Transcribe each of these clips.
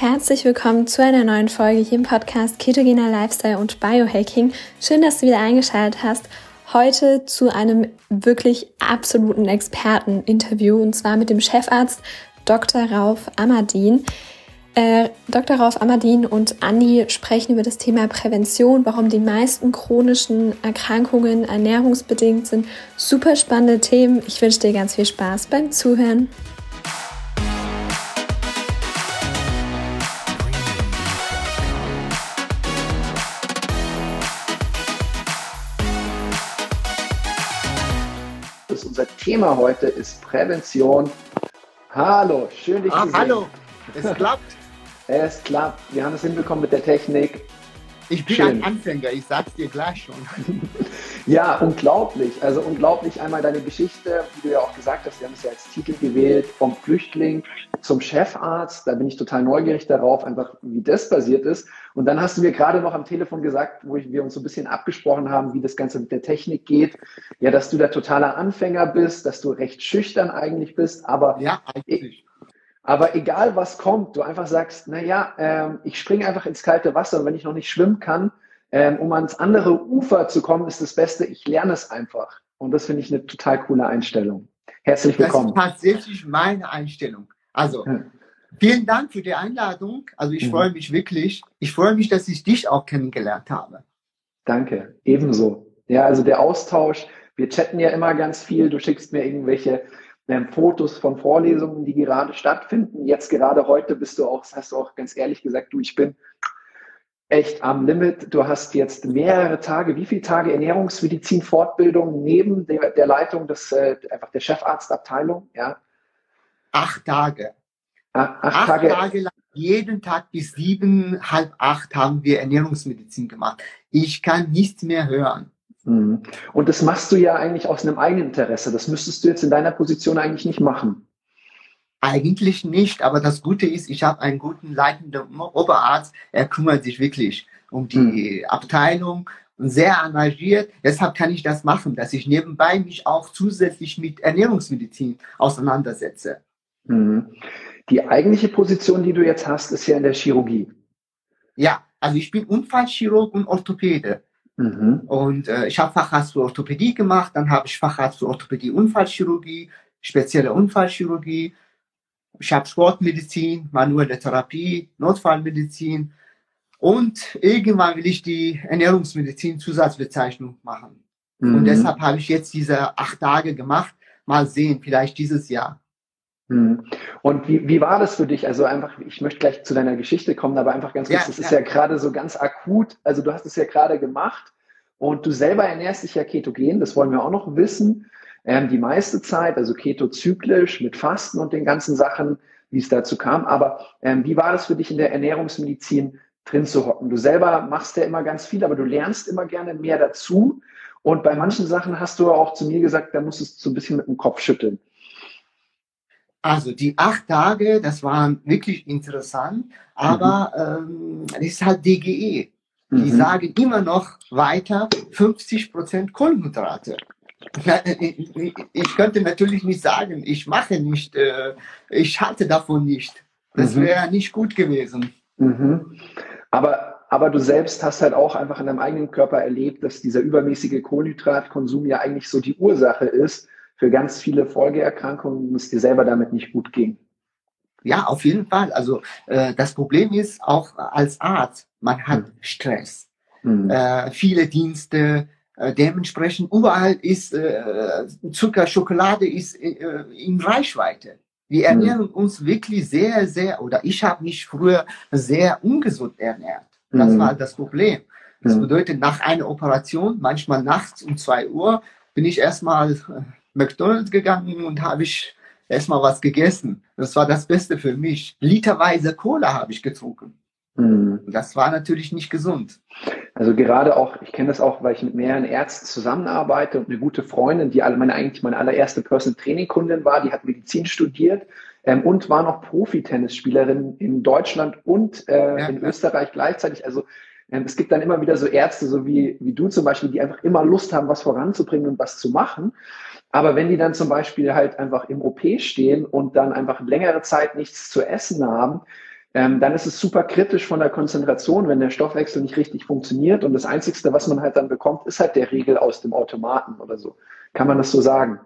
Herzlich willkommen zu einer neuen Folge hier im Podcast Ketogener Lifestyle und Biohacking. Schön, dass du wieder eingeschaltet hast. Heute zu einem wirklich absoluten Experteninterview und zwar mit dem Chefarzt Dr. Rauf Amadin. Äh, Dr. Rauf Amadin und Andi sprechen über das Thema Prävention, warum die meisten chronischen Erkrankungen ernährungsbedingt sind. Super spannende Themen. Ich wünsche dir ganz viel Spaß beim Zuhören. Thema heute ist Prävention. Hallo, schön dich ah, zu sehen. Hallo, es klappt. es klappt. Wir haben es hinbekommen mit der Technik. Ich bin schön. ein Anfänger, ich sag's dir gleich schon. ja, unglaublich. Also unglaublich einmal deine Geschichte, wie du ja auch gesagt hast, wir haben es ja als Titel gewählt, vom Flüchtling zum Chefarzt. Da bin ich total neugierig darauf, einfach wie das passiert ist. Und dann hast du mir gerade noch am Telefon gesagt, wo wir uns so ein bisschen abgesprochen haben, wie das Ganze mit der Technik geht. Ja, dass du der totaler Anfänger bist, dass du recht schüchtern eigentlich bist, aber ja, eigentlich. Aber egal was kommt, du einfach sagst, na ja, ähm, ich springe einfach ins kalte Wasser und wenn ich noch nicht schwimmen kann, ähm, um ans andere Ufer zu kommen, ist das Beste, ich lerne es einfach. Und das finde ich eine total coole Einstellung. Herzlich willkommen. Das ist tatsächlich meine Einstellung. Also, vielen Dank für die Einladung. Also, ich mhm. freue mich wirklich. Ich freue mich, dass ich dich auch kennengelernt habe. Danke, ebenso. Ja, also der Austausch. Wir chatten ja immer ganz viel. Du schickst mir irgendwelche ähm, Fotos von Vorlesungen, die gerade stattfinden. Jetzt gerade heute bist du auch, hast du auch ganz ehrlich gesagt, du, ich bin echt am Limit. Du hast jetzt mehrere Tage, wie viele Tage Ernährungsmedizin Fortbildung neben der, der Leitung des äh, einfach der Chefarztabteilung, ja? Acht Tage. Ach, acht, acht Tage. Tage lang, jeden Tag bis sieben, halb acht haben wir Ernährungsmedizin gemacht. Ich kann nichts mehr hören. Mhm. Und das machst du ja eigentlich aus einem eigenen Interesse. Das müsstest du jetzt in deiner Position eigentlich nicht machen. Eigentlich nicht, aber das Gute ist, ich habe einen guten leitenden Oberarzt. Er kümmert sich wirklich um die mhm. Abteilung und sehr engagiert. Deshalb kann ich das machen, dass ich nebenbei mich auch zusätzlich mit Ernährungsmedizin auseinandersetze. Mhm. Die eigentliche Position, die du jetzt hast, ist ja in der Chirurgie. Ja, also ich bin Unfallchirurg und Orthopäde. Mhm. Und äh, ich habe Facharzt für Orthopädie gemacht, dann habe ich Facharzt für Orthopädie Unfallchirurgie, spezielle Unfallchirurgie. Ich habe Sportmedizin, manuelle Therapie, Notfallmedizin und irgendwann will ich die Ernährungsmedizin Zusatzbezeichnung machen. Mhm. Und deshalb habe ich jetzt diese acht Tage gemacht. Mal sehen, vielleicht dieses Jahr. Mhm. Und wie, wie war das für dich? Also einfach, ich möchte gleich zu deiner Geschichte kommen, aber einfach ganz kurz, ja, das ja. ist ja gerade so ganz akut. Also du hast es ja gerade gemacht und du selber ernährst dich ja ketogen, das wollen wir auch noch wissen. Ähm, die meiste Zeit, also ketozyklisch mit Fasten und den ganzen Sachen, wie es dazu kam. Aber ähm, wie war das für dich in der Ernährungsmedizin drin zu hocken? Du selber machst ja immer ganz viel, aber du lernst immer gerne mehr dazu. Und bei manchen Sachen hast du auch zu mir gesagt, da musstest du so ein bisschen mit dem Kopf schütteln. Also die acht Tage, das waren wirklich interessant, aber mhm. ähm, das ist halt DGE. Die mhm. sagen immer noch weiter 50 Prozent Kohlenhydrate. Ich könnte natürlich nicht sagen, ich mache nicht, äh, ich halte davon nicht. Das mhm. wäre nicht gut gewesen. Mhm. Aber, aber du selbst hast halt auch einfach in deinem eigenen Körper erlebt, dass dieser übermäßige Kohlenhydratkonsum ja eigentlich so die Ursache ist, für ganz viele Folgeerkrankungen es dir selber damit nicht gut ging. Ja, auf jeden Fall. Also äh, das Problem ist auch als Arzt, man hat hm. Stress, hm. Äh, viele Dienste, äh, dementsprechend überall ist äh, Zucker, Schokolade ist äh, in Reichweite. Wir hm. ernähren hm. uns wirklich sehr, sehr, oder ich habe mich früher sehr ungesund ernährt. Das hm. war das Problem. Das hm. bedeutet, nach einer Operation, manchmal nachts um zwei Uhr, bin ich erstmal äh, McDonald's gegangen und habe ich erstmal was gegessen. Das war das Beste für mich. Literweise Cola habe ich getrunken. Mhm. Das war natürlich nicht gesund. Also gerade auch, ich kenne das auch, weil ich mit mehreren Ärzten zusammenarbeite und eine gute Freundin, die alle meine eigentlich meine allererste Personal Training Kundin war, die hat Medizin studiert ähm, und war noch Profi-Tennisspielerin in Deutschland und äh, ja, in. Österreich gleichzeitig. Also ähm, es gibt dann immer wieder so Ärzte, so wie, wie du zum Beispiel, die einfach immer Lust haben, was voranzubringen und was zu machen. Aber wenn die dann zum Beispiel halt einfach im OP stehen und dann einfach längere Zeit nichts zu essen haben, ähm, dann ist es super kritisch von der Konzentration, wenn der Stoffwechsel nicht richtig funktioniert. Und das Einzige, was man halt dann bekommt, ist halt der Riegel aus dem Automaten oder so. Kann man das so sagen?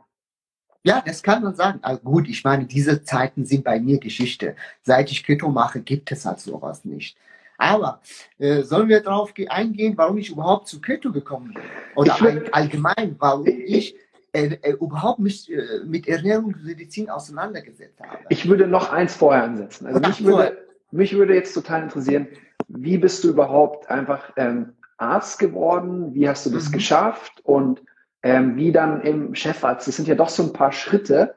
Ja, das kann man sagen. Also gut, ich meine, diese Zeiten sind bei mir Geschichte. Seit ich Keto mache, gibt es halt sowas nicht. Aber äh, sollen wir darauf eingehen, warum ich überhaupt zu Keto gekommen bin? Oder will, allgemein, warum ich äh, äh, überhaupt mich äh, mit Ernährungsmedizin auseinandergesetzt habe? Ich würde noch eins vorher ansetzen. Also mich würde, mich würde jetzt total interessieren, wie bist du überhaupt einfach ähm, Arzt geworden? Wie hast du das mhm. geschafft? Und ähm, wie dann im Chefarzt. Das sind ja doch so ein paar Schritte.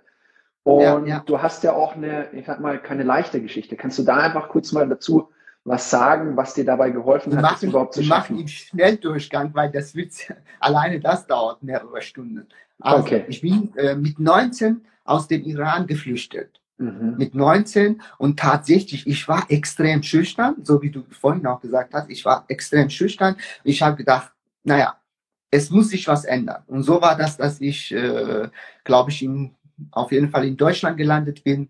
Und ja, ja. du hast ja auch eine, ich sag mal, keine leichte Geschichte. Kannst du da einfach kurz mal dazu was sagen, was dir dabei geholfen wir hat, machen, das überhaupt zu schaffen? Wir machen im Schnelldurchgang, weil das wird, alleine das dauert mehrere Stunden. Also okay. ich bin äh, mit 19 aus dem Iran geflüchtet. Mhm. Mit 19 und tatsächlich, ich war extrem schüchtern, so wie du vorhin auch gesagt hast, ich war extrem schüchtern. Ich habe gedacht, naja, es muss sich was ändern. Und so war das, dass ich, äh, glaube ich, in, auf jeden Fall in Deutschland gelandet bin.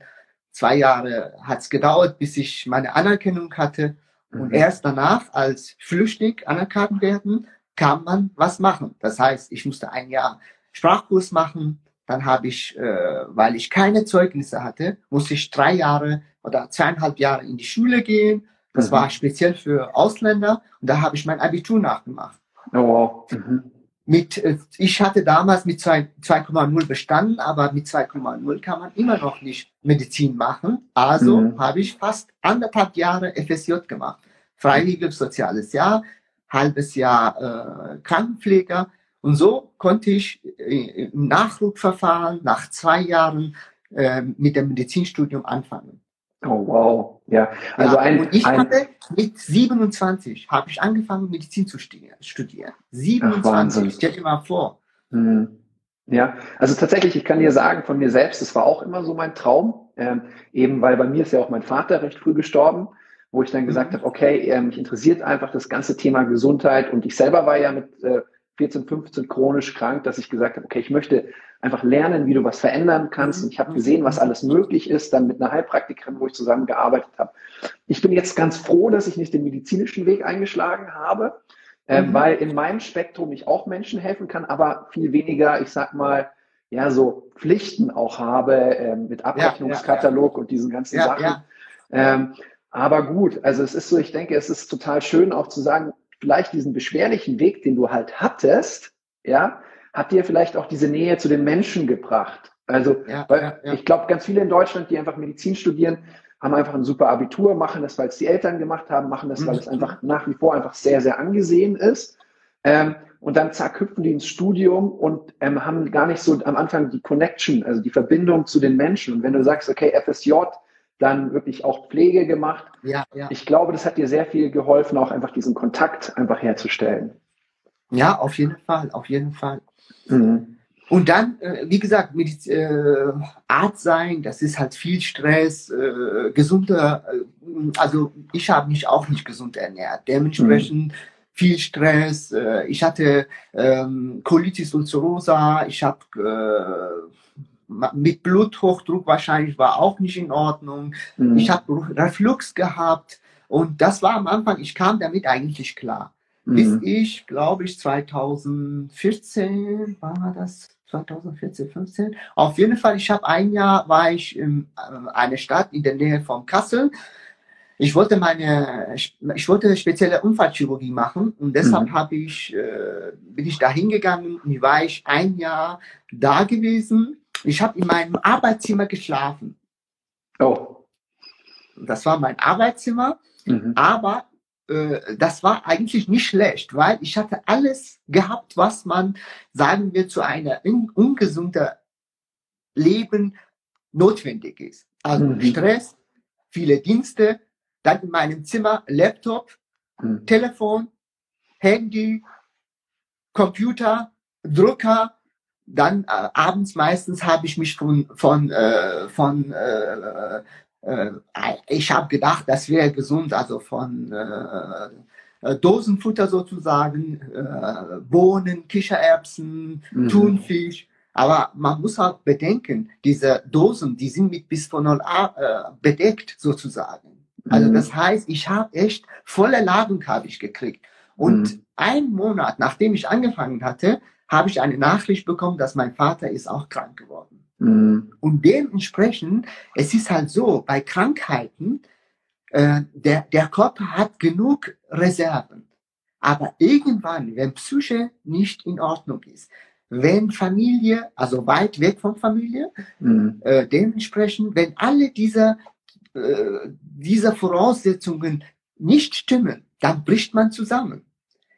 Zwei Jahre hat es gedauert, bis ich meine Anerkennung hatte. Und mhm. erst danach, als Flüchtling anerkannt werden, kann man was machen. Das heißt, ich musste ein Jahr Sprachkurs machen. Dann habe ich, äh, weil ich keine Zeugnisse hatte, musste ich drei Jahre oder zweieinhalb Jahre in die Schule gehen. Das mhm. war speziell für Ausländer. Und da habe ich mein Abitur nachgemacht. Oh, mhm. Mit, äh, ich hatte damals mit 2,0 bestanden, aber mit 2,0 kann man immer noch nicht Medizin machen. Also mhm. habe ich fast anderthalb Jahre FSJ gemacht. Freiwilliges soziales Jahr, halbes Jahr äh, Krankenpfleger. Und so konnte ich äh, im Nachrückverfahren nach zwei Jahren äh, mit dem Medizinstudium anfangen. Oh wow, ja. Also ja, ein, und ich ein, hatte mit 27 habe ich angefangen Medizin zu studieren. 27, stell dir mal vor. Hm. Ja, also tatsächlich, ich kann dir sagen von mir selbst, das war auch immer so mein Traum, ähm, eben weil bei mir ist ja auch mein Vater recht früh gestorben, wo ich dann gesagt mhm. habe, okay, äh, mich interessiert einfach das ganze Thema Gesundheit und ich selber war ja mit äh, 14, 15 chronisch krank, dass ich gesagt habe, okay, ich möchte einfach lernen, wie du was verändern kannst. Und ich habe gesehen, was alles möglich ist, dann mit einer Heilpraktikerin, wo ich zusammengearbeitet habe. Ich bin jetzt ganz froh, dass ich nicht den medizinischen Weg eingeschlagen habe, äh, mhm. weil in meinem Spektrum ich auch Menschen helfen kann, aber viel weniger, ich sag mal, ja, so Pflichten auch habe äh, mit Abrechnungskatalog ja, ja, ja. und diesen ganzen Sachen. Ähm, aber gut, also es ist so, ich denke, es ist total schön auch zu sagen, vielleicht diesen beschwerlichen Weg, den du halt hattest, ja, hat dir vielleicht auch diese Nähe zu den Menschen gebracht. Also, ja, weil ja, ich glaube, ganz viele in Deutschland, die einfach Medizin studieren, haben einfach ein super Abitur, machen das, weil es die Eltern gemacht haben, machen das, weil es mhm. einfach nach wie vor einfach sehr, sehr angesehen ist. Ähm, und dann zack, hüpfen die ins Studium und ähm, haben gar nicht so am Anfang die Connection, also die Verbindung zu den Menschen. Und wenn du sagst, okay, FSJ, dann wirklich auch Pflege gemacht. Ja, ja. Ich glaube, das hat dir sehr viel geholfen, auch einfach diesen Kontakt einfach herzustellen. Ja, auf jeden Fall, auf jeden Fall. Mhm. Und dann, äh, wie gesagt, mit äh, Arzt sein, das ist halt viel Stress, äh, gesunder, äh, also ich habe mich auch nicht gesund ernährt. Dementsprechend mhm. viel Stress. Ich hatte ähm, Colitis ulcerosa, ich habe mit Bluthochdruck wahrscheinlich war auch nicht in Ordnung. Mhm. Ich habe Reflux gehabt und das war am Anfang, ich kam damit eigentlich klar. Mhm. Bis ich, glaube ich, 2014, war das 2014, 15? Auf jeden Fall, ich habe ein Jahr, war ich in äh, einer Stadt in der Nähe von Kassel. Ich wollte meine, ich wollte spezielle Unfallchirurgie machen und deshalb mhm. habe ich, äh, bin ich da hingegangen und war ich ein Jahr da gewesen. Ich habe in meinem Arbeitszimmer geschlafen. Oh. Das war mein Arbeitszimmer, mhm. aber äh, das war eigentlich nicht schlecht, weil ich hatte alles gehabt, was man, sagen wir, zu einer ungesunden Leben notwendig ist. Also mhm. Stress, viele Dienste, dann in meinem Zimmer Laptop, mhm. Telefon, Handy, Computer, Drucker, dann äh, abends meistens habe ich mich von von äh, von äh, äh, ich habe gedacht, das wäre gesund, also von äh, äh, Dosenfutter sozusagen, äh, Bohnen, Kichererbsen, mhm. Thunfisch. Aber man muss auch bedenken, diese Dosen, die sind mit Bisphenol A äh, bedeckt sozusagen. Also mhm. das heißt, ich habe echt volle Ladung habe ich gekriegt. Und mhm. einen Monat, nachdem ich angefangen hatte, habe ich eine Nachricht bekommen, dass mein Vater ist auch krank geworden. Mhm. Und dementsprechend, es ist halt so, bei Krankheiten, äh, der, der Körper hat genug Reserven. Aber irgendwann, wenn Psyche nicht in Ordnung ist, wenn Familie, also weit weg von Familie, mhm. äh, dementsprechend, wenn alle diese, äh, diese Voraussetzungen nicht stimmen, dann bricht man zusammen.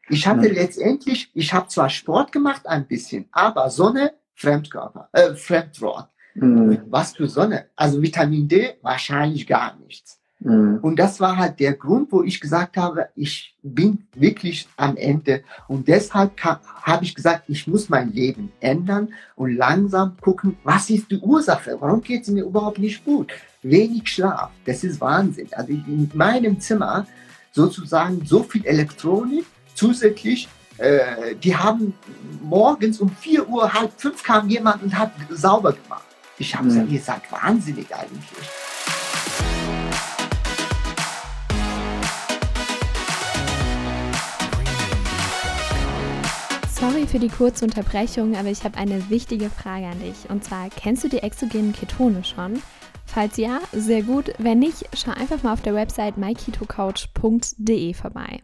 Ich hatte mhm. letztendlich, ich habe zwar Sport gemacht ein bisschen, aber Sonne, Fremdkörper, äh, Fremdwort. Mhm. Was für Sonne? Also Vitamin D wahrscheinlich gar nichts. Mhm. Und das war halt der Grund, wo ich gesagt habe, ich bin wirklich am Ende. Und deshalb habe ich gesagt, ich muss mein Leben ändern und langsam gucken, was ist die Ursache? Warum geht es mir überhaupt nicht gut? Wenig Schlaf, das ist Wahnsinn. Also in meinem Zimmer sozusagen so viel Elektronik, zusätzlich äh, die haben morgens um 4 Uhr, halb fünf kam jemand und hat sauber gemacht. Ich habe mhm. gesagt, ihr seid wahnsinnig eigentlich. Sorry für die kurze Unterbrechung, aber ich habe eine wichtige Frage an dich. Und zwar, kennst du die exogenen Ketone schon? Falls ja, sehr gut. Wenn nicht, schau einfach mal auf der Website myketocoach.de vorbei.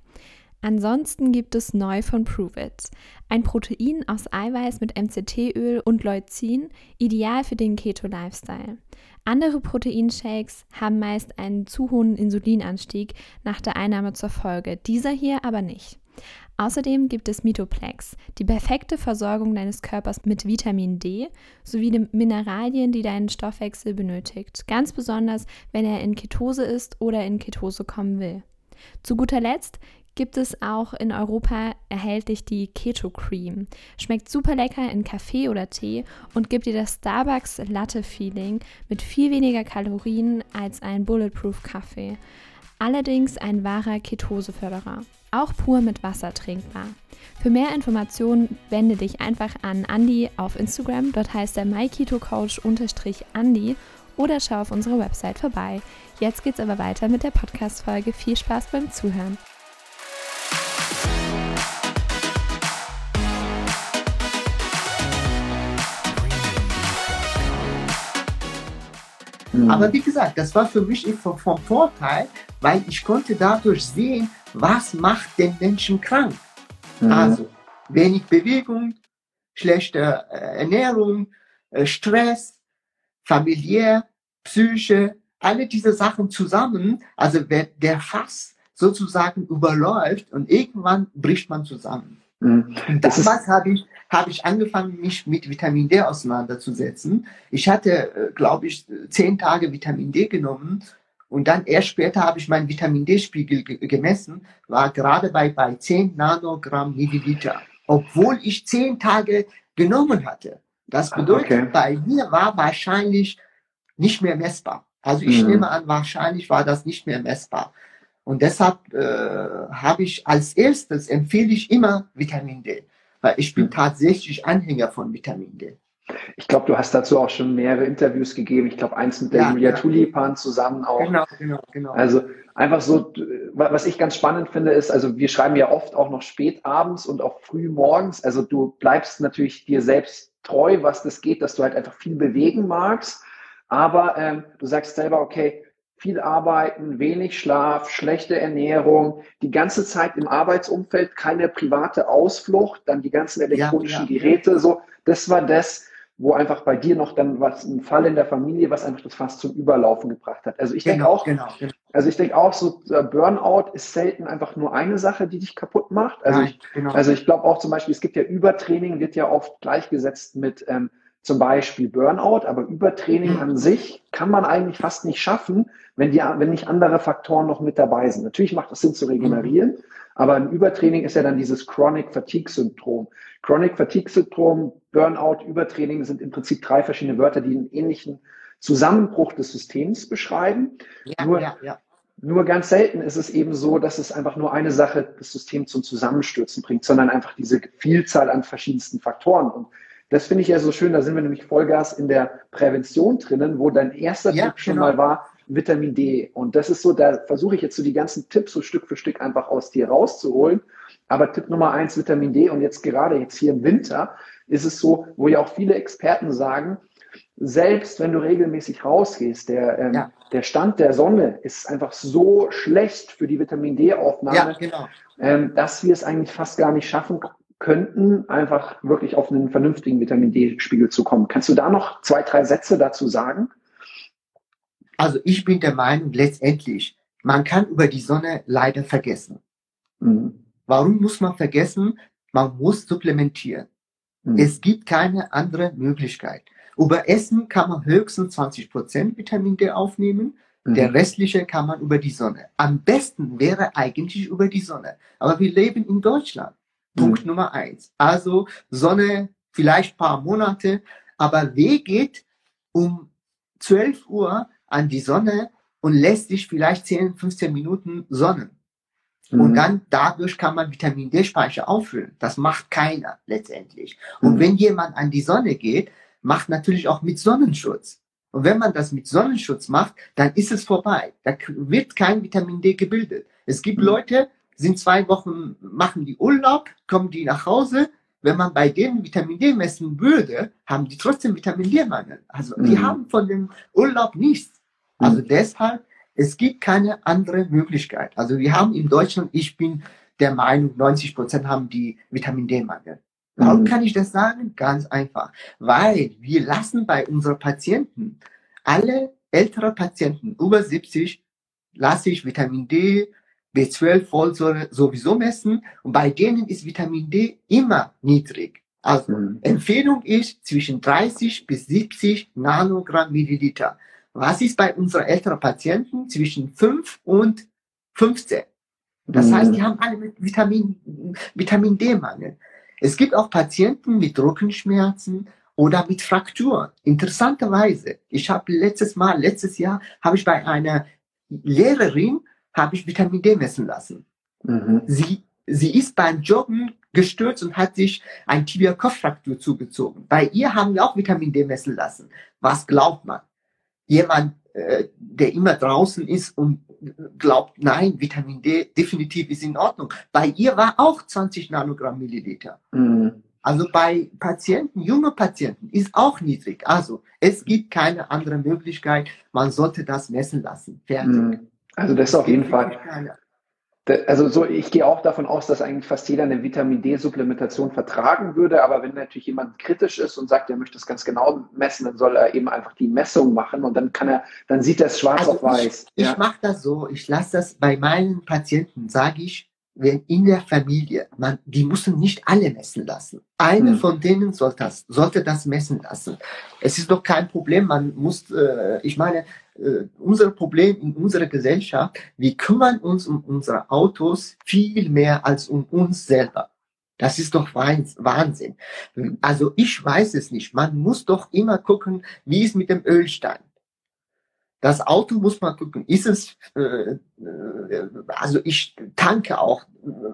Ansonsten gibt es neu von Prove It. Ein Protein aus Eiweiß mit MCT-Öl und Leucin, ideal für den Keto-Lifestyle. Andere Proteinshakes haben meist einen zu hohen Insulinanstieg nach der Einnahme zur Folge, dieser hier aber nicht. Außerdem gibt es Mitoplex, die perfekte Versorgung deines Körpers mit Vitamin D sowie den Mineralien, die deinen Stoffwechsel benötigt, ganz besonders wenn er in Ketose ist oder in Ketose kommen will. Zu guter Letzt gibt es auch in Europa erhältlich die Keto Cream. Schmeckt super lecker in Kaffee oder Tee und gibt dir das Starbucks Latte Feeling mit viel weniger Kalorien als ein Bulletproof Kaffee. Allerdings ein wahrer Ketoseförderer auch pur mit Wasser trinkbar. Für mehr Informationen wende dich einfach an Andy auf Instagram, dort heißt er myketocoach-andy oder schau auf unserer Website vorbei. Jetzt geht's aber weiter mit der Podcast-Folge. Viel Spaß beim Zuhören. Aber wie gesagt, das war für mich vom Vorteil, weil ich konnte dadurch sehen, was macht den Menschen krank? Mhm. Also wenig Bewegung, schlechte äh, Ernährung, äh, Stress, familiär, Psyche, alle diese Sachen zusammen, also der Fass sozusagen überläuft und irgendwann bricht man zusammen. Mhm. Damals habe ich, habe ich angefangen, mich mit Vitamin D auseinanderzusetzen. Ich hatte, äh, glaube ich, zehn Tage Vitamin D genommen und dann erst später habe ich meinen Vitamin D-Spiegel gemessen, war gerade bei, bei 10 Nanogramm Milliliter, obwohl ich 10 Tage genommen hatte. Das ah, bedeutet, okay. bei mir war wahrscheinlich nicht mehr messbar. Also ich mhm. nehme an, wahrscheinlich war das nicht mehr messbar. Und deshalb äh, habe ich als erstes empfehle ich immer Vitamin D, weil ich bin mhm. tatsächlich Anhänger von Vitamin D. Ich glaube, du hast dazu auch schon mehrere Interviews gegeben. Ich glaube, eins mit der ja, Julia ja. Tulipan zusammen auch. Genau, genau, genau. Also einfach so, was ich ganz spannend finde, ist, also wir schreiben ja oft auch noch spät abends und auch früh morgens. Also du bleibst natürlich dir selbst treu, was das geht, dass du halt einfach viel bewegen magst. Aber ähm, du sagst selber, okay, viel arbeiten, wenig Schlaf, schlechte Ernährung, die ganze Zeit im Arbeitsumfeld, keine private Ausflucht, dann die ganzen elektronischen ja, ja. Geräte, so. Das war das, wo einfach bei dir noch dann was, ein Fall in der Familie, was einfach das fast zum Überlaufen gebracht hat. Also ich genau, denke auch, genau, genau. also ich denke auch, so äh, Burnout ist selten einfach nur eine Sache, die dich kaputt macht. Also Nein, ich, genau. also ich glaube auch zum Beispiel, es gibt ja Übertraining, wird ja oft gleichgesetzt mit ähm, zum Beispiel Burnout, aber Übertraining an sich kann man eigentlich fast nicht schaffen, wenn die, wenn nicht andere Faktoren noch mit dabei sind. Natürlich macht es Sinn zu regenerieren, aber ein Übertraining ist ja dann dieses Chronic Fatigue Syndrom. Chronic Fatigue Syndrom, Burnout, Übertraining sind im Prinzip drei verschiedene Wörter, die einen ähnlichen Zusammenbruch des Systems beschreiben. Ja, nur, ja, ja. nur ganz selten ist es eben so, dass es einfach nur eine Sache das System zum Zusammenstürzen bringt, sondern einfach diese Vielzahl an verschiedensten Faktoren. Und das finde ich ja so schön, da sind wir nämlich Vollgas in der Prävention drinnen, wo dein erster ja, Tipp schon genau. mal war, Vitamin D. Und das ist so, da versuche ich jetzt so die ganzen Tipps so Stück für Stück einfach aus dir rauszuholen. Aber Tipp Nummer eins, Vitamin D. Und jetzt gerade jetzt hier im Winter ist es so, wo ja auch viele Experten sagen, selbst wenn du regelmäßig rausgehst, der, ähm, ja. der Stand der Sonne ist einfach so schlecht für die Vitamin D-Aufnahme, ja, genau. ähm, dass wir es eigentlich fast gar nicht schaffen könnten, einfach wirklich auf einen vernünftigen Vitamin D-Spiegel zu kommen. Kannst du da noch zwei, drei Sätze dazu sagen? Also ich bin der Meinung, letztendlich, man kann über die Sonne leider vergessen. Mhm. Warum muss man vergessen? Man muss supplementieren. Mhm. Es gibt keine andere Möglichkeit. Über Essen kann man höchstens 20 Prozent Vitamin D aufnehmen. Mhm. Der restliche kann man über die Sonne. Am besten wäre eigentlich über die Sonne. Aber wir leben in Deutschland. Punkt mhm. Nummer eins. Also Sonne vielleicht paar Monate, aber wer geht um 12 Uhr an die Sonne und lässt sich vielleicht 10, 15 Minuten sonnen? Und mhm. dann dadurch kann man Vitamin D-Speicher auffüllen. Das macht keiner letztendlich. Und mhm. wenn jemand an die Sonne geht, macht natürlich auch mit Sonnenschutz. Und wenn man das mit Sonnenschutz macht, dann ist es vorbei. Da wird kein Vitamin D gebildet. Es gibt mhm. Leute, sind zwei Wochen, machen die Urlaub, kommen die nach Hause. Wenn man bei denen Vitamin D messen würde, haben die trotzdem Vitamin D-Mangel. Also die haben von dem Urlaub nichts. Also deshalb es gibt keine andere Möglichkeit. Also wir haben in Deutschland, ich bin der Meinung, 90 Prozent haben die Vitamin D-Mangel. Warum mhm. kann ich das sagen? Ganz einfach. Weil wir lassen bei unseren Patienten, alle ältere Patienten über 70, lasse ich Vitamin D, B12, Folsäure sowieso messen und bei denen ist Vitamin D immer niedrig. Also mhm. Empfehlung ist zwischen 30 bis 70 Nanogramm Milliliter. Was ist bei unseren älteren Patienten zwischen 5 und 15? Das mhm. heißt, die haben alle mit Vitamin, Vitamin D-Mangel. Es gibt auch Patienten mit Rückenschmerzen oder mit Frakturen. Interessanterweise, ich habe letztes Mal, letztes Jahr, habe ich bei einer Lehrerin, habe ich Vitamin D messen lassen. Mhm. Sie, sie ist beim Joggen gestürzt und hat sich ein Tibia-Kopffraktur zugezogen. Bei ihr haben wir auch Vitamin D messen lassen. Was glaubt man? jemand, äh, der immer draußen ist und glaubt, nein, Vitamin D definitiv ist in Ordnung. Bei ihr war auch 20 Nanogramm Milliliter. Mhm. Also bei Patienten, junge Patienten, ist auch niedrig. Also es gibt keine andere Möglichkeit. Man sollte das messen lassen. Fertig. Mhm. Also das ist auf jeden Fall. Also so, ich gehe auch davon aus, dass eigentlich fast jeder eine Vitamin D-Supplementation vertragen würde. Aber wenn natürlich jemand kritisch ist und sagt, er möchte es ganz genau messen, dann soll er eben einfach die Messung machen und dann kann er, dann sieht er es schwarz also auf weiß. Ich, ja. ich mache das so, ich lasse das bei meinen Patienten, sage ich, wenn in der Familie, man, die müssen nicht alle messen lassen. Eine mhm. von denen sollte das, sollte das messen lassen. Es ist doch kein Problem, man muss, äh, ich meine, äh, unser Problem in unserer Gesellschaft, wir kümmern uns um unsere Autos viel mehr als um uns selber. Das ist doch Wahnsinn. Also ich weiß es nicht. Man muss doch immer gucken, wie es mit dem Ölstand. Das Auto muss man gucken, ist es, äh, äh, also ich tanke auch,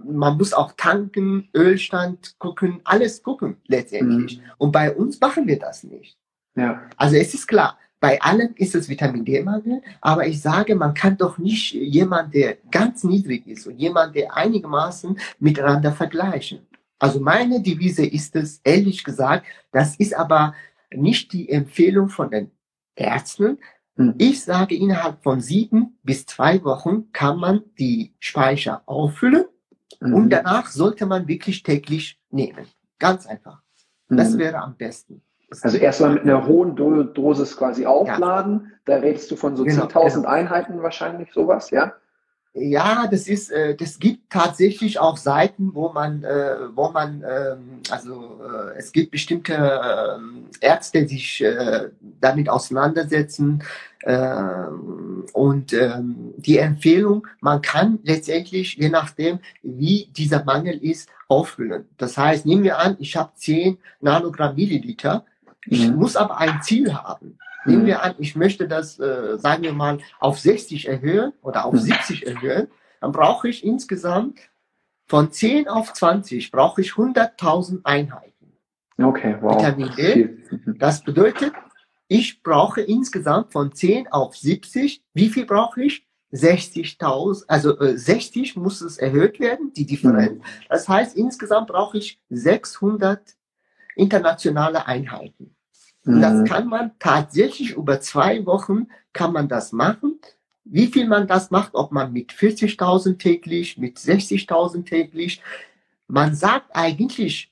man muss auch tanken, Ölstand gucken, alles gucken letztendlich. Mhm. Und bei uns machen wir das nicht. Ja. Also es ist klar, bei allen ist es Vitamin D-Mangel, aber ich sage, man kann doch nicht jemand, der ganz niedrig ist und jemand, der einigermaßen miteinander vergleichen. Also meine Devise ist es, ehrlich gesagt, das ist aber nicht die Empfehlung von den Ärzten. Hm. Ich sage, innerhalb von sieben bis zwei Wochen kann man die Speicher auffüllen mhm. und danach sollte man wirklich täglich nehmen. Ganz einfach. Das mhm. wäre am besten. Also erstmal mit einer hohen Dosis quasi aufladen. Ja. Da redest du von so genau, 10.000 genau. Einheiten wahrscheinlich sowas, ja? Ja, das ist, äh, das gibt tatsächlich auch Seiten, wo man, äh, wo man, ähm, also äh, es gibt bestimmte äh, Ärzte, die sich äh, damit auseinandersetzen äh, und ähm, die Empfehlung, man kann letztendlich, je nachdem, wie dieser Mangel ist, auffüllen. Das heißt, nehmen wir an, ich habe 10 Nanogramm Milliliter, ich mhm. muss aber ein Ziel haben. Nehmen wir an, ich möchte das, äh, sagen wir mal, auf 60 erhöhen oder auf 70 mhm. erhöhen, dann brauche ich insgesamt von 10 auf 20 brauche ich 100.000 Einheiten. Okay, wow. Vitamin D. Das bedeutet, ich brauche insgesamt von 10 auf 70. Wie viel brauche ich? 60.000, also äh, 60 muss es erhöht werden, die Differenz. Mhm. Das heißt, insgesamt brauche ich 600 internationale Einheiten. Mhm. Das kann man tatsächlich über zwei Wochen kann man das machen. Wie viel man das macht, ob man mit 40.000 täglich, mit 60.000 täglich. Man sagt eigentlich,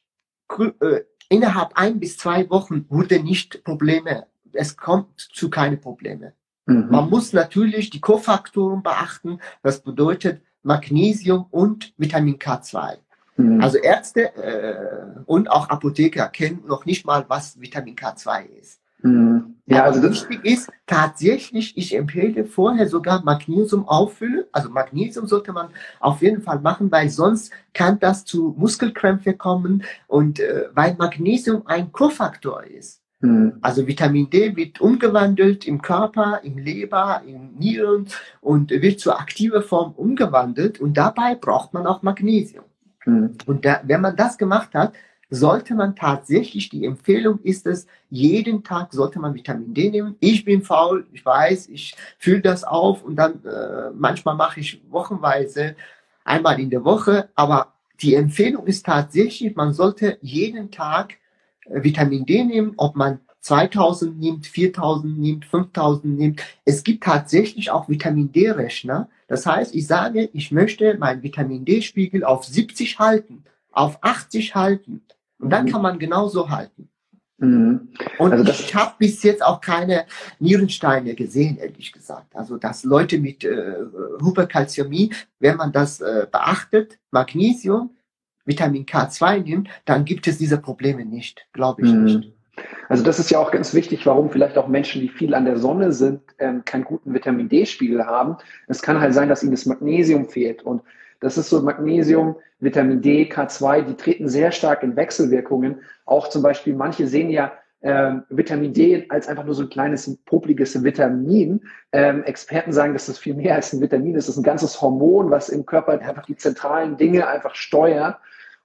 äh, innerhalb ein bis zwei Wochen wurde nicht Probleme, es kommt zu keine Probleme. Mhm. Man muss natürlich die Kofaktoren beachten. Das bedeutet Magnesium und Vitamin K2. Mhm. Also Ärzte äh, und auch Apotheker kennen noch nicht mal, was Vitamin K2 ist. Mhm. Ja, Aber also wichtig ist tatsächlich, ich empfehle vorher sogar Magnesium auffüllen. Also Magnesium sollte man auf jeden Fall machen, weil sonst kann das zu Muskelkrämpfe kommen und äh, weil Magnesium ein Kofaktor ist. Mhm. Also Vitamin D wird umgewandelt im Körper, im Leber, im Nieren und wird zur aktiven Form umgewandelt und dabei braucht man auch Magnesium. Mhm. Und da, wenn man das gemacht hat, sollte man tatsächlich, die Empfehlung ist es, jeden Tag sollte man Vitamin D nehmen. Ich bin faul, ich weiß, ich fühle das auf und dann äh, manchmal mache ich wochenweise einmal in der Woche, aber die Empfehlung ist tatsächlich, man sollte jeden Tag Vitamin D nehmen, ob man 2000 nimmt, 4000 nimmt, 5000 nimmt. Es gibt tatsächlich auch Vitamin D-Rechner. Das heißt, ich sage, ich möchte meinen Vitamin D-Spiegel auf 70 halten, auf 80 halten. Und dann mhm. kann man genauso halten. Mhm. Und also ich habe bis jetzt auch keine Nierensteine gesehen, ehrlich gesagt. Also dass Leute mit äh, Hyperkalzämie, wenn man das äh, beachtet, Magnesium, Vitamin K2 nimmt, dann gibt es diese Probleme nicht, glaube ich mhm. nicht. Also das ist ja auch ganz wichtig, warum vielleicht auch Menschen, die viel an der Sonne sind, ähm, keinen guten Vitamin D-Spiegel haben. Es kann halt sein, dass ihnen das Magnesium fehlt. Und das ist so Magnesium, Vitamin D, K2, die treten sehr stark in Wechselwirkungen. Auch zum Beispiel, manche sehen ja ähm, Vitamin D als einfach nur so ein kleines, popliges Vitamin. Ähm, Experten sagen, dass das viel mehr als ein Vitamin ist. Das ist ein ganzes Hormon, was im Körper einfach die zentralen Dinge einfach steuert.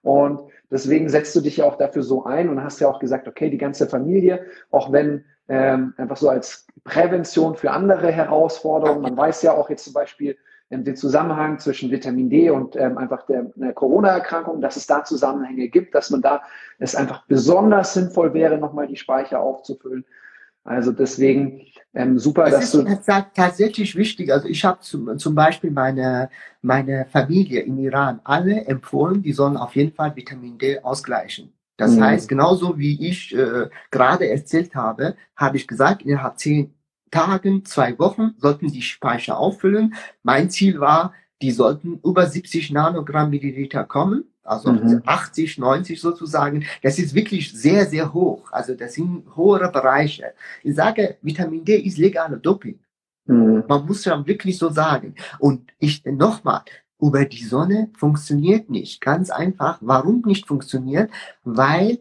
Und deswegen setzt du dich ja auch dafür so ein und hast ja auch gesagt, okay, die ganze Familie, auch wenn ähm, einfach so als Prävention für andere Herausforderungen, man weiß ja auch jetzt zum Beispiel ähm, den Zusammenhang zwischen Vitamin D und ähm, einfach der, der Corona-Erkrankung, dass es da Zusammenhänge gibt, dass man da es einfach besonders sinnvoll wäre, nochmal die Speicher aufzufüllen. Also deswegen ähm, super, das dass ist du tatsächlich wichtig. Also ich habe zum, zum Beispiel meine meine Familie im Iran alle empfohlen, die sollen auf jeden Fall Vitamin D ausgleichen. Das mhm. heißt, genauso wie ich äh, gerade erzählt habe, habe ich gesagt, innerhalb zehn Tagen, zwei Wochen sollten die Speicher auffüllen. Mein Ziel war, die sollten über 70 Nanogramm Milliliter kommen also mhm. 80, 90 sozusagen. Das ist wirklich sehr, sehr hoch. Also das sind hohe Bereiche. Ich sage, Vitamin D ist legale Doping. Mhm. Man muss ja wirklich so sagen. Und ich nochmal, über die Sonne funktioniert nicht. Ganz einfach. Warum nicht funktioniert? Weil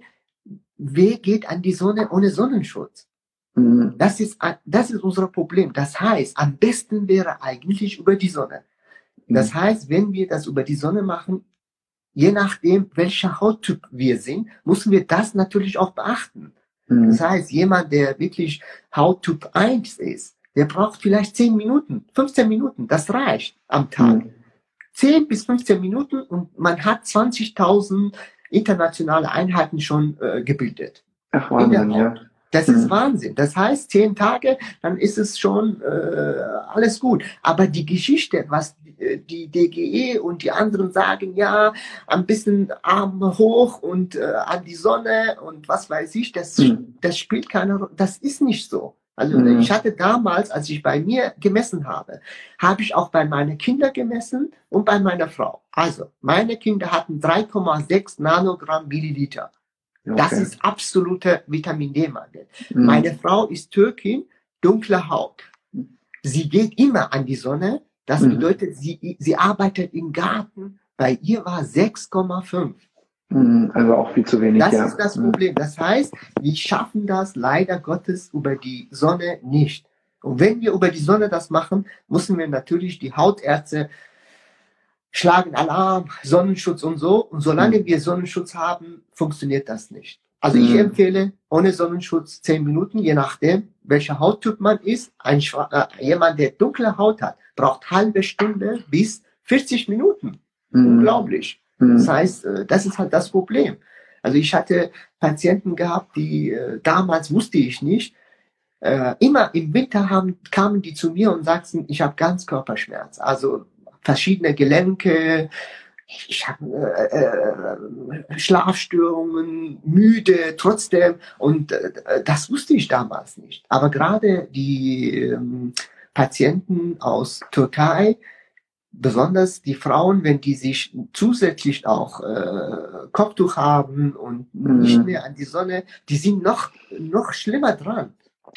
wer geht an die Sonne ohne Sonnenschutz? Mhm. Das ist, das ist unser Problem. Das heißt, am besten wäre eigentlich über die Sonne. Das mhm. heißt, wenn wir das über die Sonne machen, je nachdem, welcher Hauttyp wir sind, müssen wir das natürlich auch beachten. Mhm. Das heißt, jemand, der wirklich Hauttyp 1 ist, der braucht vielleicht 10 Minuten, 15 Minuten, das reicht am Tag. Mhm. 10 bis 15 Minuten und man hat 20.000 internationale Einheiten schon äh, gebildet. Ach, Wahnsinn, ja. Das mhm. ist Wahnsinn. Das heißt, zehn Tage, dann ist es schon äh, alles gut. Aber die Geschichte, was die DGE und die anderen sagen, ja, ein bisschen Arm hoch und äh, an die Sonne und was weiß ich, das, mhm. das spielt keine Rolle. Das ist nicht so. Also mhm. ich hatte damals, als ich bei mir gemessen habe, habe ich auch bei meinen Kindern gemessen und bei meiner Frau. Also meine Kinder hatten 3,6 Nanogramm Milliliter. Okay. Das ist absoluter Vitamin D-Mangel. Mhm. Meine Frau ist Türkin, dunkle Haut. Sie geht immer an die Sonne. Das mhm. bedeutet, sie, sie arbeitet im Garten. Bei ihr war 6,5. Mhm. Also auch viel zu wenig. Das ja. ist das mhm. Problem. Das heißt, wir schaffen das leider Gottes über die Sonne nicht. Und wenn wir über die Sonne das machen, müssen wir natürlich die Hautärzte schlagen Alarm, Sonnenschutz und so. Und solange mhm. wir Sonnenschutz haben, funktioniert das nicht. Also ich mhm. empfehle ohne Sonnenschutz zehn Minuten, je nachdem, welcher Hauttyp man ist. Ein, äh, jemand, der dunkle Haut hat, braucht halbe Stunde bis 40 Minuten. Mhm. Unglaublich. Mhm. Das heißt, äh, das ist halt das Problem. Also ich hatte Patienten gehabt, die äh, damals wusste ich nicht, äh, immer im Winter haben, kamen die zu mir und sagten, ich habe ganz Körperschmerz, also verschiedene Gelenke, ich habe äh, äh, Schlafstörungen, müde trotzdem und äh, das wusste ich damals nicht. Aber gerade die ähm, Patienten aus Türkei, besonders die Frauen, wenn die sich zusätzlich auch äh, Kopftuch haben und mhm. nicht mehr an die Sonne, die sind noch noch schlimmer dran.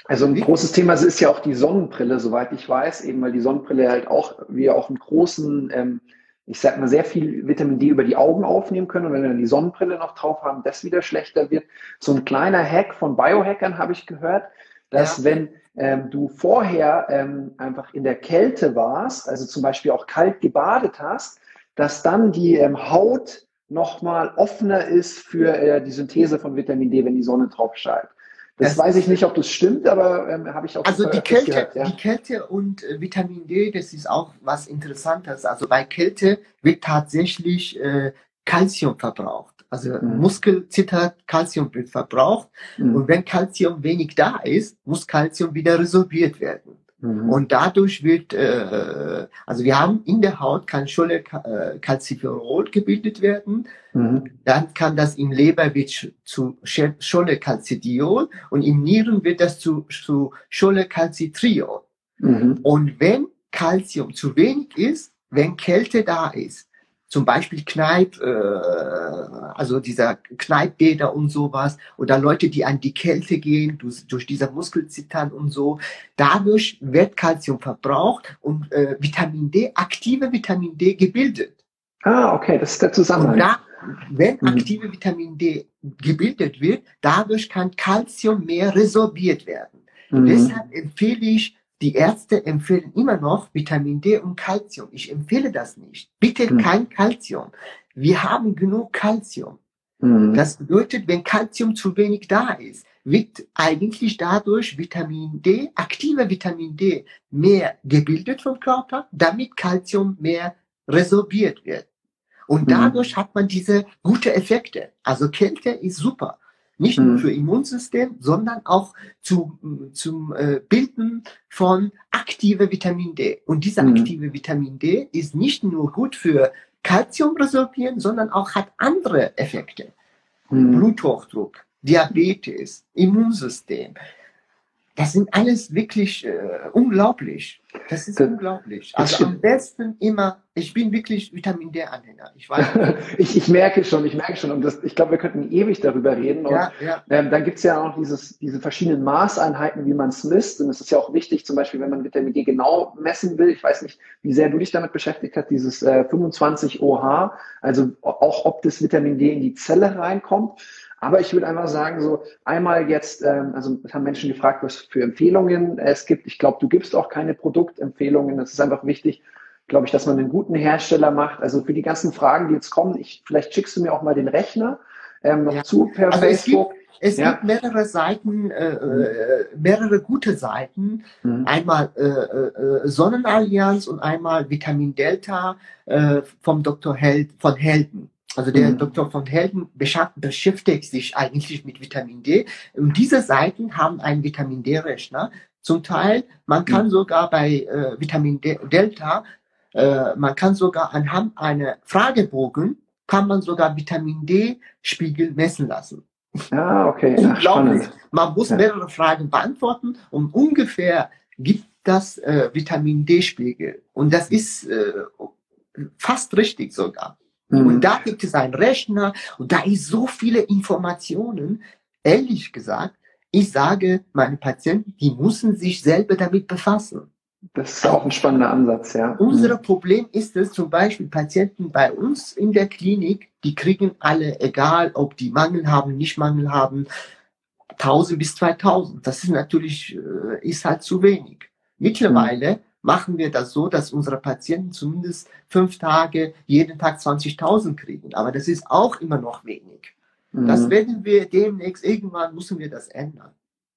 Also ein großes Thema ist ja auch die Sonnenbrille, soweit ich weiß, eben weil die Sonnenbrille halt auch, wir auch einen großen, ähm, ich sag mal, sehr viel Vitamin D über die Augen aufnehmen können. Und wenn wir dann die Sonnenbrille noch drauf haben, das wieder schlechter wird. So ein kleiner Hack von Biohackern habe ich gehört, dass ja. wenn ähm, du vorher ähm, einfach in der Kälte warst, also zum Beispiel auch kalt gebadet hast, dass dann die ähm, Haut nochmal offener ist für äh, die Synthese von Vitamin D, wenn die Sonne drauf scheint. Das, das weiß ich nicht, ob das stimmt, aber ähm, habe ich auch Also die Kälte, gehört, ja. die Kälte und äh, Vitamin D, das ist auch was Interessantes. Also bei Kälte wird tatsächlich äh, Calcium verbraucht. Also mhm. Muskel zittert, Calcium wird verbraucht. Mhm. Und wenn Calcium wenig da ist, muss Calcium wieder resorbiert werden. Mhm. Und dadurch wird, äh, also wir haben in der Haut kann Scholle äh, Calciferol gebildet werden. Mhm. Dann kann das im Leber wird zu Scholle Calcidiol und im Nieren wird das zu, zu Scholle Calcitriol. Mhm. Und wenn Calcium zu wenig ist, wenn Kälte da ist, zum Beispiel Kneipp, äh, also dieser Kneippbäder und sowas, oder Leute, die an die Kälte gehen, durch, durch dieser Muskelzittern und so, dadurch wird Kalzium verbraucht und äh, Vitamin D, aktive Vitamin D gebildet. Ah, okay, das ist der Zusammenhang. Da, wenn mhm. aktive Vitamin D gebildet wird, dadurch kann Kalzium mehr resorbiert werden. Mhm. Deshalb empfehle ich die Ärzte empfehlen immer noch Vitamin D und Calcium. Ich empfehle das nicht. Bitte mhm. kein Calcium. Wir haben genug Calcium. Mhm. Das bedeutet, wenn Calcium zu wenig da ist, wird eigentlich dadurch Vitamin D, aktive Vitamin D, mehr gebildet vom Körper, damit Calcium mehr resorbiert wird. Und mhm. dadurch hat man diese gute Effekte. Also Kälte ist super. Nicht nur mhm. für Immunsystem, sondern auch zu, zum äh, Bilden von aktive Vitamin D. Und dieser mhm. aktive Vitamin D ist nicht nur gut für Calcium resorbieren, sondern auch hat andere Effekte. Mhm. Bluthochdruck, Diabetes, Immunsystem, das sind alles wirklich äh, unglaublich. Das ist das, unglaublich. Also am besten immer, ich bin wirklich Vitamin D-Anhänger. Ich, weiß ich, ich merke schon, ich merke schon. Und das, ich glaube, wir könnten ewig darüber reden. Und, ja, ja. Ähm, dann gibt es ja auch dieses, diese verschiedenen Maßeinheiten, wie man es misst. Und es ist ja auch wichtig, zum Beispiel, wenn man Vitamin D genau messen will. Ich weiß nicht, wie sehr du dich damit beschäftigt hast, dieses äh, 25 OH, also auch ob das Vitamin D in die Zelle reinkommt. Aber ich würde einfach sagen, so einmal jetzt, ähm, also es haben Menschen gefragt, was für Empfehlungen es gibt. Ich glaube, du gibst auch keine Produktempfehlungen. Das ist einfach wichtig, glaube ich, dass man einen guten Hersteller macht. Also für die ganzen Fragen, die jetzt kommen, ich, vielleicht schickst du mir auch mal den Rechner ähm, noch ja. zu per also Facebook. Es gibt, es gibt mehrere Seiten, äh, äh, mehrere gute Seiten. Mhm. Einmal äh, äh, Sonnenallianz und einmal Vitamin Delta äh, vom Dr. Held, von Helden. Also der mhm. Dr. von Helden beschäftigt sich eigentlich mit Vitamin D. Und diese Seiten haben einen Vitamin D-Rechner. Zum Teil, man kann mhm. sogar bei äh, Vitamin D Delta, äh, man kann sogar anhand einer Fragebogen, kann man sogar Vitamin D-Spiegel messen lassen. Ah, okay. Unglaublich. Ach, man muss ja. mehrere Fragen beantworten und ungefähr gibt das äh, Vitamin D-Spiegel. Und das ist äh, fast richtig sogar. Mhm. Und da gibt es einen Rechner und da ist so viele Informationen. Ehrlich gesagt, ich sage, meine Patienten, die müssen sich selber damit befassen. Das ist auch ein spannender Ansatz, ja. Unser mhm. Problem ist es zum Beispiel Patienten bei uns in der Klinik, die kriegen alle, egal ob die Mangel haben, nicht Mangel haben, 1000 bis 2000. Das ist natürlich, äh, ist halt zu wenig. Mittlerweile machen wir das so, dass unsere Patienten zumindest fünf Tage jeden Tag 20.000 kriegen. Aber das ist auch immer noch wenig. Mhm. Das werden wir demnächst, irgendwann müssen wir das ändern.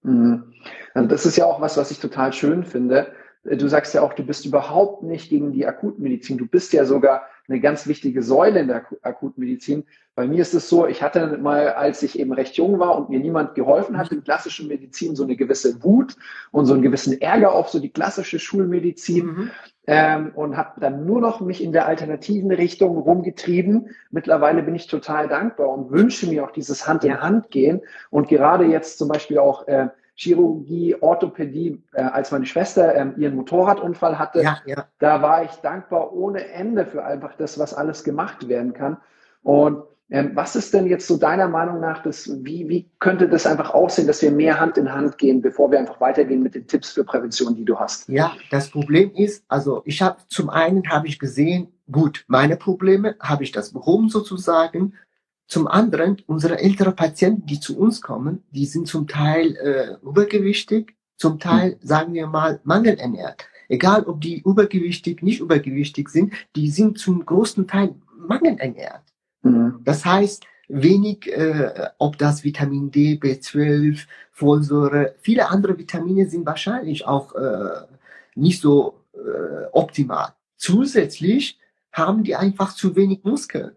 Mhm. Das ist ja auch was, was ich total schön finde. Du sagst ja auch, du bist überhaupt nicht gegen die Akutmedizin. Du bist ja sogar eine ganz wichtige Säule in der Akutmedizin. Bei mir ist es so, ich hatte mal, als ich eben recht jung war und mir niemand geholfen hat in klassischen Medizin, so eine gewisse Wut und so einen gewissen Ärger auf so die klassische Schulmedizin mhm. ähm, und habe dann nur noch mich in der alternativen Richtung rumgetrieben. Mittlerweile bin ich total dankbar und wünsche mir auch dieses Hand in Hand gehen und gerade jetzt zum Beispiel auch äh, Chirurgie, Orthopädie, äh, als meine Schwester ähm, ihren Motorradunfall hatte, ja, ja. da war ich dankbar ohne Ende für einfach das, was alles gemacht werden kann. Und ähm, was ist denn jetzt so deiner Meinung nach, das, wie, wie könnte das einfach aussehen, dass wir mehr Hand in Hand gehen, bevor wir einfach weitergehen mit den Tipps für Prävention, die du hast? Ja, das Problem ist, also ich habe zum einen habe ich gesehen, gut, meine Probleme habe ich das behoben sozusagen zum anderen, unsere ältere Patienten, die zu uns kommen, die sind zum Teil äh, übergewichtig, zum Teil, mhm. sagen wir mal, mangelernährt. Egal, ob die übergewichtig, nicht übergewichtig sind, die sind zum großen Teil mangelernährt. Mhm. Das heißt, wenig, äh, ob das Vitamin D, B12, Folsäure, viele andere Vitamine sind wahrscheinlich auch äh, nicht so äh, optimal. Zusätzlich haben die einfach zu wenig Muskeln.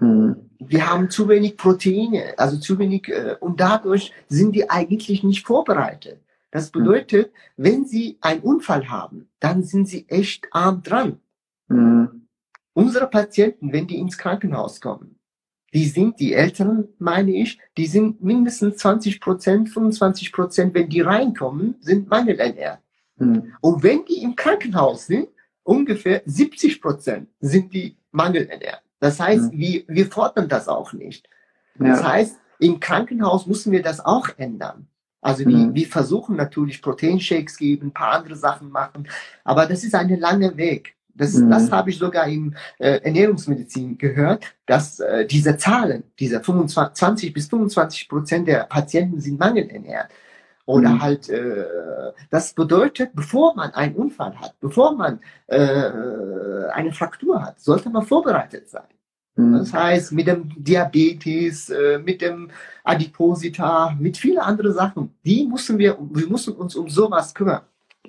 Mhm. Wir haben zu wenig Proteine, also zu wenig, äh, und dadurch sind die eigentlich nicht vorbereitet. Das hm. bedeutet, mhm. wenn sie einen Unfall haben, dann sind sie echt arm dran. Mhm. Unsere Patienten, wenn die ins Krankenhaus kommen, die sind, die Älteren, meine ich, die sind mindestens 20 Prozent, 25 Prozent, wenn die reinkommen, sind mangelernährt. Mhm. Und wenn die im Krankenhaus sind, ungefähr 70 Prozent sind die mangelernährt. Das heißt, mhm. wir, wir fordern das auch nicht. Ja. Das heißt, im Krankenhaus müssen wir das auch ändern. Also wir, mhm. wir versuchen natürlich Proteinshakes geben, ein paar andere Sachen machen, aber das ist ein langer Weg. Das, mhm. das habe ich sogar in äh, Ernährungsmedizin gehört, dass äh, diese Zahlen, diese 25, 20 bis 25 Prozent der Patienten sind mangelernährt. Oder mhm. halt, äh, das bedeutet, bevor man einen Unfall hat, bevor man äh, eine Fraktur hat, sollte man vorbereitet sein. Mhm. Das heißt, mit dem Diabetes, äh, mit dem Adiposita, mit vielen anderen Sachen, die müssen wir, wir müssen uns um sowas kümmern.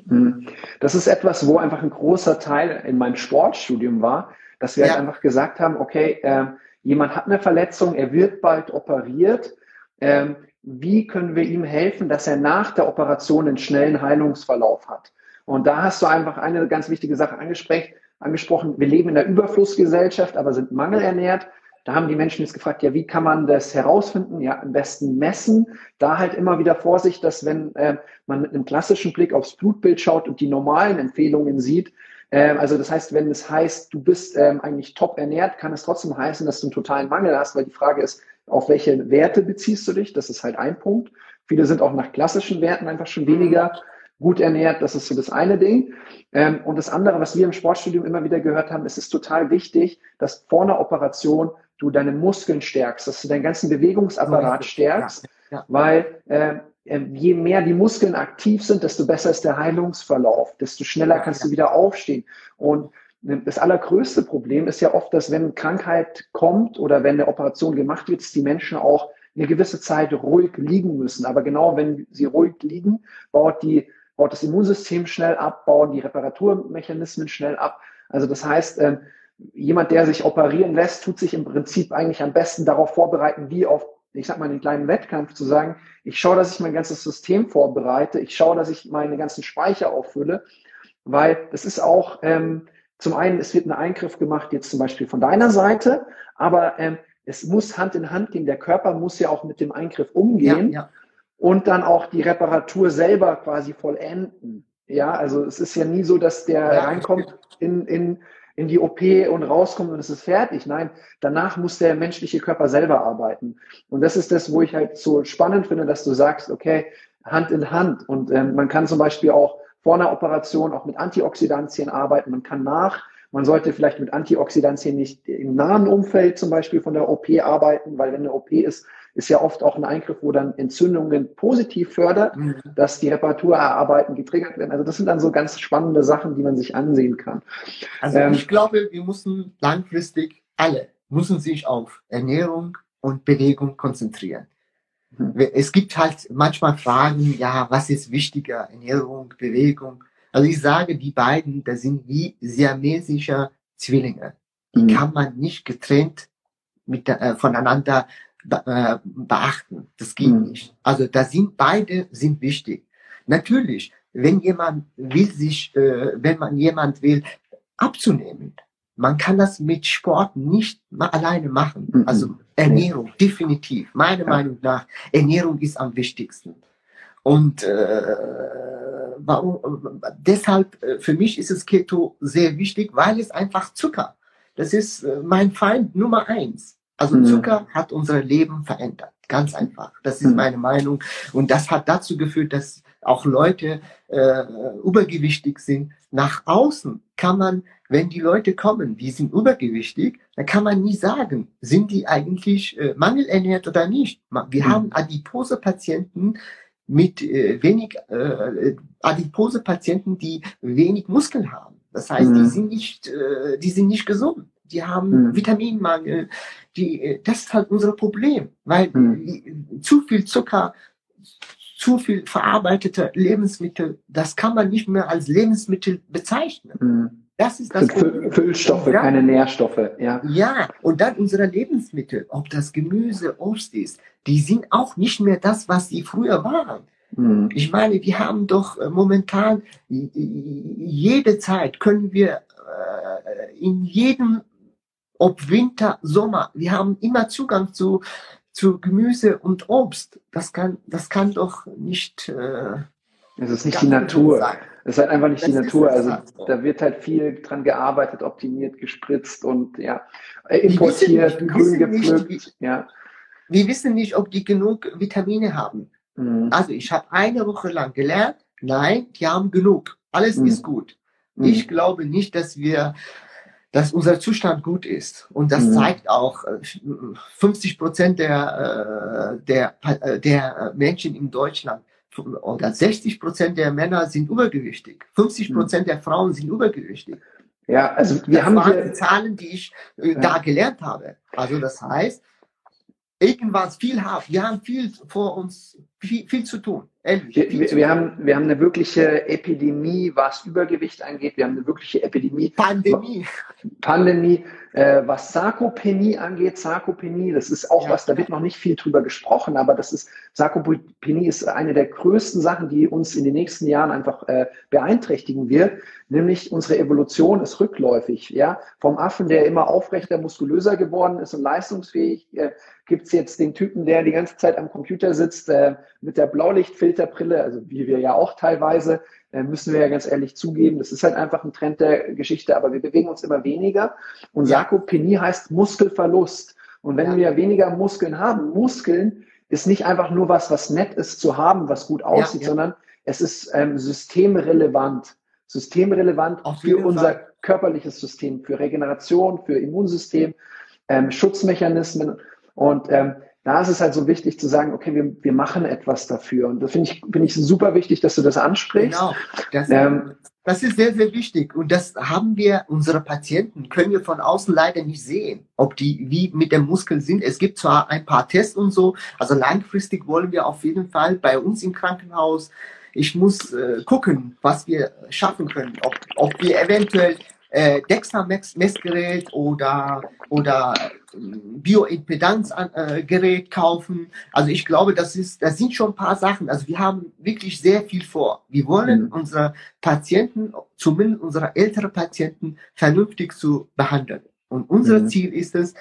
Mhm. Das ist etwas, wo einfach ein großer Teil in meinem Sportstudium war, dass wir halt ja. halt einfach gesagt haben, okay, äh, jemand hat eine Verletzung, er wird bald operiert. Ähm, wie können wir ihm helfen, dass er nach der Operation einen schnellen Heilungsverlauf hat. Und da hast du einfach eine ganz wichtige Sache angesprochen. Wir leben in der Überflussgesellschaft, aber sind mangelernährt. Da haben die Menschen jetzt gefragt, ja, wie kann man das herausfinden? Ja, am besten messen. Da halt immer wieder Vorsicht, dass wenn äh, man mit einem klassischen Blick aufs Blutbild schaut und die normalen Empfehlungen sieht, äh, also das heißt, wenn es heißt, du bist ähm, eigentlich top ernährt, kann es trotzdem heißen, dass du einen totalen Mangel hast, weil die Frage ist, auf welche Werte beziehst du dich? Das ist halt ein Punkt. Viele sind auch nach klassischen Werten einfach schon weniger gut ernährt. Das ist so das eine Ding. Ähm, und das andere, was wir im Sportstudium immer wieder gehört haben, ist es total wichtig, dass vor einer Operation du deine Muskeln stärkst, dass du deinen ganzen Bewegungsapparat stärkst, ja, ja. weil äh, je mehr die Muskeln aktiv sind, desto besser ist der Heilungsverlauf, desto schneller kannst du wieder aufstehen. Und das allergrößte Problem ist ja oft, dass wenn Krankheit kommt oder wenn eine Operation gemacht wird, dass die Menschen auch eine gewisse Zeit ruhig liegen müssen. Aber genau wenn sie ruhig liegen, baut, die, baut das Immunsystem schnell ab, bauen die Reparaturmechanismen schnell ab. Also das heißt, ähm, jemand, der sich operieren lässt, tut sich im Prinzip eigentlich am besten darauf vorbereiten, wie auf, ich sag mal, einen kleinen Wettkampf zu sagen, ich schaue, dass ich mein ganzes System vorbereite, ich schaue, dass ich meine ganzen Speicher auffülle, weil das ist auch, ähm, zum einen, es wird ein Eingriff gemacht, jetzt zum Beispiel von deiner Seite, aber ähm, es muss Hand in Hand gehen. Der Körper muss ja auch mit dem Eingriff umgehen ja, ja. und dann auch die Reparatur selber quasi vollenden. Ja, also es ist ja nie so, dass der ja, reinkommt in, in, in die OP und rauskommt und es ist fertig. Nein, danach muss der menschliche Körper selber arbeiten. Und das ist das, wo ich halt so spannend finde, dass du sagst, okay, Hand in Hand. Und ähm, man kann zum Beispiel auch vor einer Operation auch mit Antioxidantien arbeiten. Man kann nach, man sollte vielleicht mit Antioxidantien nicht im nahen Umfeld zum Beispiel von der OP arbeiten, weil wenn eine OP ist, ist ja oft auch ein Eingriff, wo dann Entzündungen positiv fördert, mhm. dass die Reparaturarbeiten getriggert werden. Also das sind dann so ganz spannende Sachen, die man sich ansehen kann. Also ähm, ich glaube, wir müssen langfristig alle müssen sich auf Ernährung, und Bewegung konzentrieren. Es gibt halt manchmal Fragen, ja, was ist wichtiger, Ernährung, Bewegung? Also ich sage, die beiden, das sind wie siamesische Zwillinge. Die mhm. kann man nicht getrennt mit, äh, voneinander äh, beachten. Das geht mhm. nicht. Also da sind beide sind wichtig. Natürlich, wenn jemand will sich, äh, wenn man jemand will abzunehmen, man kann das mit Sport nicht alleine machen. Mhm. Also Ernährung, definitiv. Meiner ja. Meinung nach, Ernährung ist am wichtigsten. Und äh, warum, deshalb, äh, für mich ist es Keto sehr wichtig, weil es einfach Zucker. Das ist äh, mein Feind Nummer eins. Also mhm. Zucker hat unser Leben verändert. Ganz einfach. Das ist mhm. meine Meinung. Und das hat dazu geführt, dass auch Leute äh, übergewichtig sind. Nach außen kann man, wenn die Leute kommen, die sind übergewichtig, dann kann man nie sagen, sind die eigentlich äh, mangelernährt oder nicht. Wir mhm. haben adipose Patienten mit äh, wenig äh, adipose Patienten, die wenig Muskeln haben. Das heißt, die mhm. sind nicht, äh, die sind nicht gesund die haben mhm. Vitaminmangel, die, das ist halt unser Problem, weil mhm. zu viel Zucker, zu viel verarbeitete Lebensmittel, das kann man nicht mehr als Lebensmittel bezeichnen. Mhm. Das ist das Problem. Füllstoffe, ja. keine Nährstoffe, ja. Ja, und dann unsere Lebensmittel, ob das Gemüse, Obst ist, die sind auch nicht mehr das, was sie früher waren. Mhm. Ich meine, wir haben doch äh, momentan jede Zeit können wir äh, in jedem ob Winter, Sommer, wir haben immer Zugang zu, zu Gemüse und Obst. Das kann, das kann doch nicht. Äh, es ist nicht die Natur. Es ist halt einfach nicht das die Natur. Also halt so. da wird halt viel dran gearbeitet, optimiert, gespritzt und ja, importiert, nicht, grün gepflückt. Nicht, ja. Wir wissen nicht, ob die genug Vitamine haben. Mhm. Also ich habe eine Woche lang gelernt, nein, die haben genug. Alles mhm. ist gut. Mhm. Ich glaube nicht, dass wir dass unser Zustand gut ist. Und das mhm. zeigt auch, 50 äh, Prozent der, äh, der, äh, der Menschen in Deutschland oder 60 Prozent der Männer sind übergewichtig. 50 mhm. Prozent der Frauen sind übergewichtig. Ja, also wir das haben waren hier, die Zahlen, die ich ja. da gelernt habe. Also das heißt, irgendwas viel haben. Wir haben viel vor uns, viel, viel zu tun. Wir, wir haben, wir haben eine wirkliche Epidemie, was Übergewicht angeht. Wir haben eine wirkliche Epidemie. Pandemie. Pandemie. Äh, was Sarkopenie angeht, Sarkopenie, das ist auch ja, was, da wird noch nicht viel drüber gesprochen, aber das ist, Sarkopenie ist eine der größten Sachen, die uns in den nächsten Jahren einfach äh, beeinträchtigen wird, nämlich unsere Evolution ist rückläufig, ja. Vom Affen, der immer aufrechter, muskulöser geworden ist und leistungsfähig, äh, gibt's jetzt den Typen, der die ganze Zeit am Computer sitzt, äh, mit der Blaulichtfilterbrille, also wie wir ja auch teilweise, müssen wir ja ganz ehrlich zugeben. Das ist halt einfach ein Trend der Geschichte, aber wir bewegen uns immer weniger. Und Sarkopenie heißt Muskelverlust. Und wenn wir weniger Muskeln haben, Muskeln ist nicht einfach nur was, was nett ist zu haben, was gut aussieht, sondern es ist ähm, systemrelevant. Systemrelevant für unser Fall. körperliches System, für Regeneration, für Immunsystem, ähm, Schutzmechanismen. Und ähm, da ist es halt so wichtig zu sagen, okay, wir, wir machen etwas dafür. Und das finde ich, finde ich super wichtig, dass du das ansprichst. Genau. Das, ähm, das ist sehr, sehr wichtig. Und das haben wir, unsere Patienten, können wir von außen leider nicht sehen, ob die wie mit dem Muskel sind. Es gibt zwar ein paar Tests und so, also langfristig wollen wir auf jeden Fall bei uns im Krankenhaus, ich muss äh, gucken, was wir schaffen können, ob, ob wir eventuell äh, DEXA-Messgerät oder, oder äh, Bioimpedanzgerät kaufen. Also ich glaube, das ist, das sind schon ein paar Sachen. Also wir haben wirklich sehr viel vor. Wir wollen mhm. unsere Patienten, zumindest unsere älteren Patienten, vernünftig zu behandeln. Und unser mhm. Ziel ist es,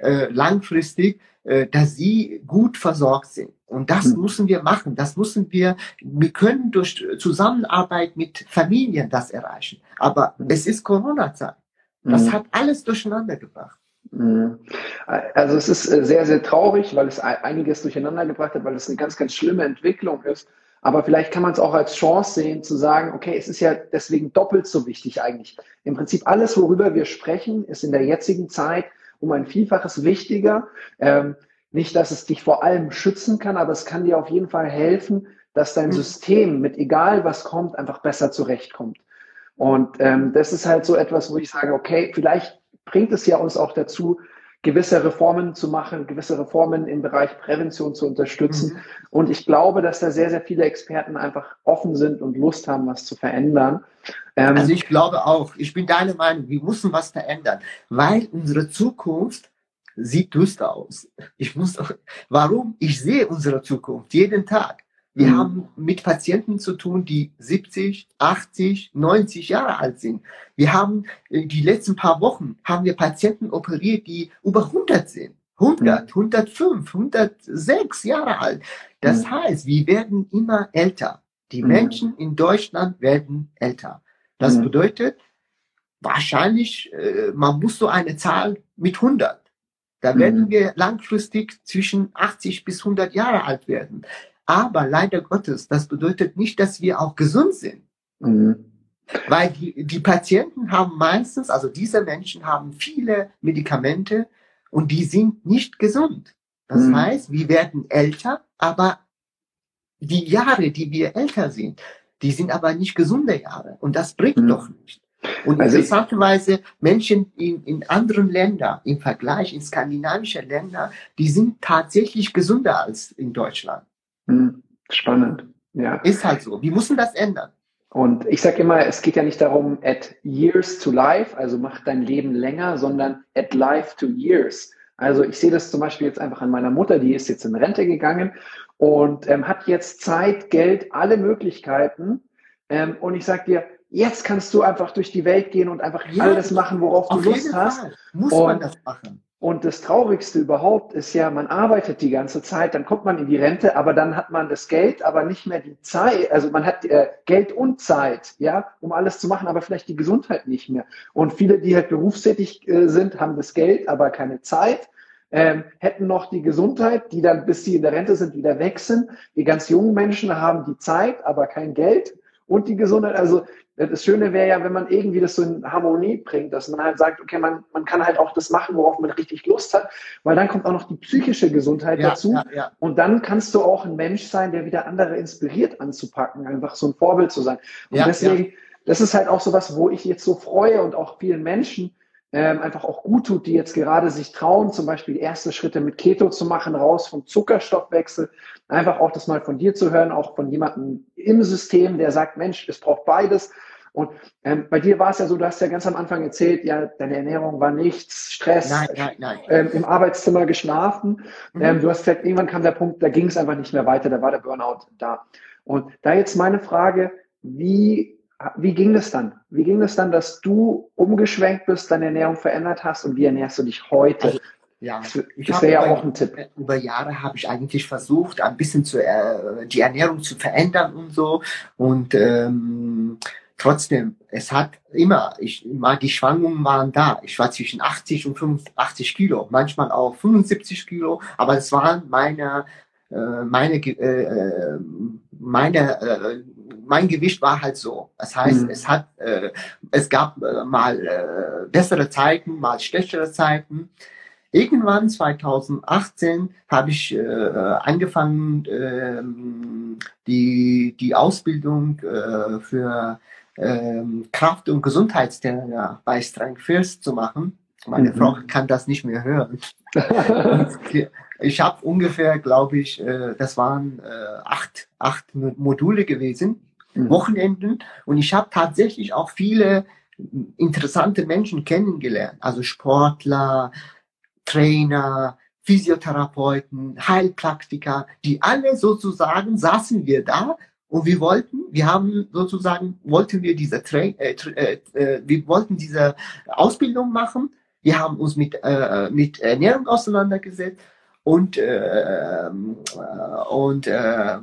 äh, langfristig, äh, dass sie gut versorgt sind. Und das mhm. müssen wir machen. Das müssen wir, wir können durch Zusammenarbeit mit Familien das erreichen. Aber mhm. es ist Corona-Zeit. Das mhm. hat alles durcheinander gebracht. Mhm. Also es ist äh, sehr, sehr traurig, weil es einiges durcheinander gebracht hat, weil es eine ganz, ganz schlimme Entwicklung ist. Aber vielleicht kann man es auch als Chance sehen, zu sagen, okay, es ist ja deswegen doppelt so wichtig eigentlich. Im Prinzip alles, worüber wir sprechen, ist in der jetzigen Zeit um ein Vielfaches wichtiger. Ähm, nicht, dass es dich vor allem schützen kann, aber es kann dir auf jeden Fall helfen, dass dein mhm. System mit egal was kommt, einfach besser zurechtkommt. Und ähm, das ist halt so etwas, wo ich sage, okay, vielleicht bringt es ja uns auch dazu, gewisse Reformen zu machen, gewisse Reformen im Bereich Prävention zu unterstützen. Mhm. Und ich glaube, dass da sehr, sehr viele Experten einfach offen sind und Lust haben, was zu verändern. Ähm, also ich glaube auch, ich bin deiner Meinung, wir müssen was verändern, weil unsere Zukunft sieht düster aus. Ich muss, warum? Ich sehe unsere Zukunft jeden Tag. Wir mhm. haben mit Patienten zu tun, die 70, 80, 90 Jahre alt sind. Wir haben äh, die letzten paar Wochen haben wir Patienten operiert, die über 100 sind. 100, mhm. 105, 106 Jahre alt. Das mhm. heißt, wir werden immer älter. Die mhm. Menschen in Deutschland werden älter. Das mhm. bedeutet, wahrscheinlich, äh, man muss so eine Zahl mit 100. Da werden mhm. wir langfristig zwischen 80 bis 100 Jahre alt werden. Aber leider Gottes, das bedeutet nicht, dass wir auch gesund sind. Mhm. Weil die, die Patienten haben meistens, also diese Menschen haben viele Medikamente und die sind nicht gesund. Das mhm. heißt, wir werden älter, aber die Jahre, die wir älter sind, die sind aber nicht gesunde Jahre. Und das bringt mhm. doch nicht. Und also interessanterweise Menschen in, in anderen Ländern, im Vergleich in skandinavische Länder, die sind tatsächlich gesünder als in Deutschland. Hm, spannend. Ja. Ist halt so. Wir müssen das ändern. Und ich sage immer, es geht ja nicht darum, at years to life, also mach dein Leben länger, sondern at life to years. Also ich sehe das zum Beispiel jetzt einfach an meiner Mutter, die ist jetzt in Rente gegangen und ähm, hat jetzt Zeit, Geld, alle Möglichkeiten. Ähm, und ich sage dir, jetzt kannst du einfach durch die Welt gehen und einfach ja, alles machen, worauf du Lust hast. Fall. Muss und man das machen. Und das Traurigste überhaupt ist ja, man arbeitet die ganze Zeit, dann kommt man in die Rente, aber dann hat man das Geld, aber nicht mehr die Zeit. Also man hat äh, Geld und Zeit, ja, um alles zu machen, aber vielleicht die Gesundheit nicht mehr. Und viele, die halt berufstätig äh, sind, haben das Geld, aber keine Zeit. Ähm, hätten noch die Gesundheit, die dann, bis sie in der Rente sind, wieder weg sind. Die ganz jungen Menschen haben die Zeit, aber kein Geld und die Gesundheit. Also das Schöne wäre ja, wenn man irgendwie das so in Harmonie bringt, dass man halt sagt, okay, man, man kann halt auch das machen, worauf man richtig Lust hat, weil dann kommt auch noch die psychische Gesundheit ja, dazu. Ja, ja. Und dann kannst du auch ein Mensch sein, der wieder andere inspiriert anzupacken, einfach so ein Vorbild zu sein. Und deswegen, das ist halt auch so was, wo ich jetzt so freue und auch vielen Menschen ähm, einfach auch gut tut, die jetzt gerade sich trauen, zum Beispiel erste Schritte mit Keto zu machen, raus vom Zuckerstoffwechsel. Einfach auch das mal von dir zu hören, auch von jemandem im System, der sagt, Mensch, es braucht beides. Und ähm, bei dir war es ja so, du hast ja ganz am Anfang erzählt, ja, deine Ernährung war nichts, Stress, nein, nein, nein. Ähm, im Arbeitszimmer geschlafen. Mhm. Ähm, du hast gesagt, irgendwann kam der Punkt, da ging es einfach nicht mehr weiter, da war der Burnout da. Und da jetzt meine Frage, wie, wie ging das dann? Wie ging das dann, dass du umgeschwenkt bist, deine Ernährung verändert hast und wie ernährst du dich heute? Also, ja, das wäre ja auch ein Tipp. Über Jahre habe ich eigentlich versucht, ein bisschen zu, äh, die Ernährung zu verändern und so. Und ähm, trotzdem, es hat immer, ich mal die Schwankungen waren da. Ich war zwischen 80 und 85 Kilo, manchmal auch 75 Kilo, aber es waren meine, äh, meine, äh, meine, äh, mein Gewicht war halt so. Das heißt, mhm. es hat, äh, es gab äh, mal äh, bessere Zeiten, mal schlechtere Zeiten. Irgendwann 2018 habe ich äh, angefangen, äh, die, die Ausbildung äh, für ähm, Kraft- und Gesundheitstrainer bei Strength First zu machen. Meine mhm. Frau kann das nicht mehr hören. ich habe ungefähr, glaube ich, äh, das waren äh, acht, acht Module gewesen, mhm. Wochenenden. Und ich habe tatsächlich auch viele interessante Menschen kennengelernt. Also Sportler, Trainer, Physiotherapeuten, Heilpraktiker, die alle sozusagen saßen wir da und wir wollten, wir haben sozusagen, wollten wir diese, Tra äh, äh, äh, wir wollten diese Ausbildung machen. Wir haben uns mit, äh, mit Ernährung auseinandergesetzt und, äh, äh und äh,